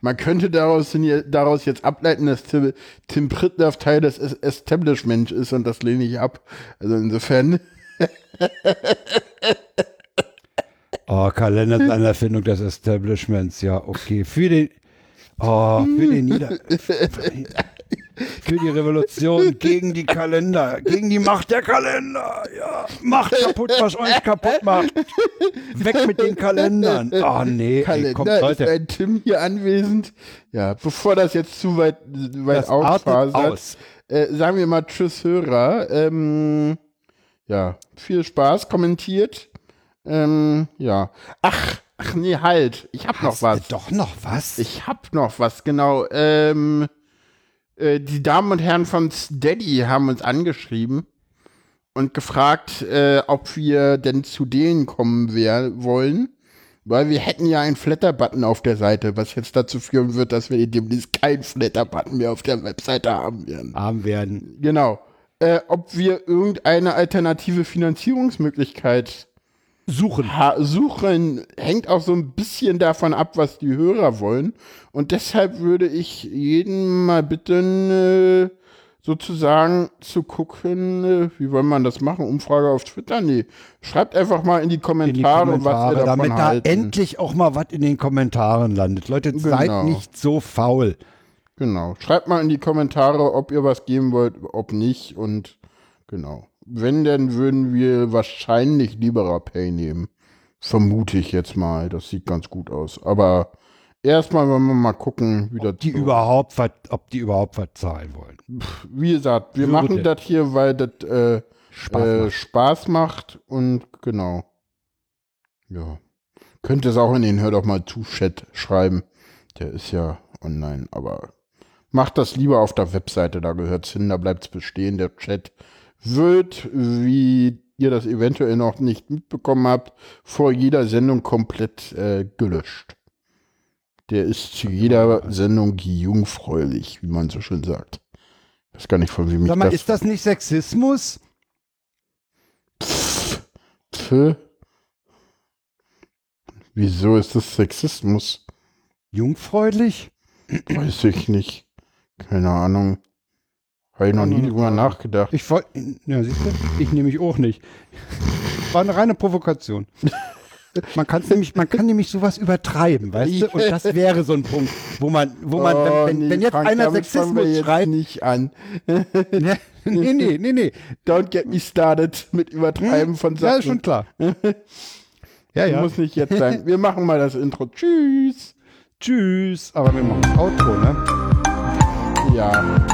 man könnte daraus, daraus jetzt ableiten, dass Tim, Tim Pritloff Teil des Es- Establishments ist und das lehne ich ab. Also insofern. Oh, Kalender ist eine Erfindung des Establishments. Ja, okay. Für den, oh, für den Nieder, für die Revolution gegen die Kalender, gegen die Macht der Kalender. Ja, macht kaputt, was euch kaputt macht. Weg mit den Kalendern. Oh, nee, ey, Kalender kommt, ist Leute. ein Tim hier anwesend. Ja, bevor das jetzt zu weit, weit ausfasert, aus. äh, sagen wir mal Tschüss Hörer. Ähm, ja, viel Spaß, kommentiert. Ähm, ja. Ach, ach nee, halt. Ich hab noch Hast du was. Doch noch was? Ich hab noch was, genau. Ähm, äh, die Damen und Herren von Steady haben uns angeschrieben und gefragt, äh, ob wir denn zu denen kommen wer wollen. Weil wir hätten ja einen Flatter-Button auf der Seite, was jetzt dazu führen wird, dass wir demnächst keinen Flatter-Button mehr auf der Webseite haben werden. Arm werden. Genau. Äh, ob wir irgendeine alternative Finanzierungsmöglichkeit Suchen. ha suchen, hängt auch so ein bisschen davon ab, was die Hörer wollen. Und deshalb würde ich jeden mal bitten, äh, sozusagen zu gucken, äh, wie wollen man das machen? Umfrage auf Twitter? Nee. Schreibt einfach mal in die in die Kommentare, was Kommentare, ihr davon damit da halten. endlich auch mal was in den Kommentaren landet. Leute, seid Genau. nicht so faul. Genau. Schreibt mal in die Kommentare, ob ihr was geben wollt, ob nicht. Und genau. Wenn, dann würden wir wahrscheinlich Libera Pay nehmen. Vermute ich jetzt mal. Das sieht ganz gut aus. Aber erstmal wollen wir mal gucken, wie das Die so- überhaupt ob die überhaupt was zahlen wollen. Wie gesagt, wir Würde. machen das hier, weil das äh, Spaß äh, macht. Spaß macht. Und genau. Ja. Könnt es auch in den Hör doch mal zu Chat schreiben. Der ist ja online, aber macht das lieber auf der Webseite, da gehört's hin, da bleibt's bestehen. Der Chat wird, wie ihr das eventuell noch nicht mitbekommen habt, vor jeder Sendung komplett äh, gelöscht. Der ist zu jeder Sendung jungfräulich, wie man so schön sagt. Ich weiß gar nicht, von wem ich Sag mal, das ist das nicht Sexismus? Pff. Wieso ist das Sexismus? Jungfräulich? Weiß ich nicht. Keine Ahnung. Habe ich noch nie drüber nachgedacht. Ich wollte, ja, siehst du, ich nehme mich auch nicht. War eine reine Provokation. Man, kann's nämlich, man kann nämlich sowas übertreiben, weißt du? Und das wäre so ein Punkt, wo man, wo man, Oh, wenn, wenn, wenn jetzt Frank, einer Sexismus jetzt schreit, nicht an. nee, nee, nee, nee, nee. Don't get me started mit Übertreiben von Sachen. Ja, ist schon klar. Ja, ja. Muss nicht jetzt sein. Wir machen mal das Intro. Tschüss. Tschüss. Aber wir machen das Outro, ne? Ja.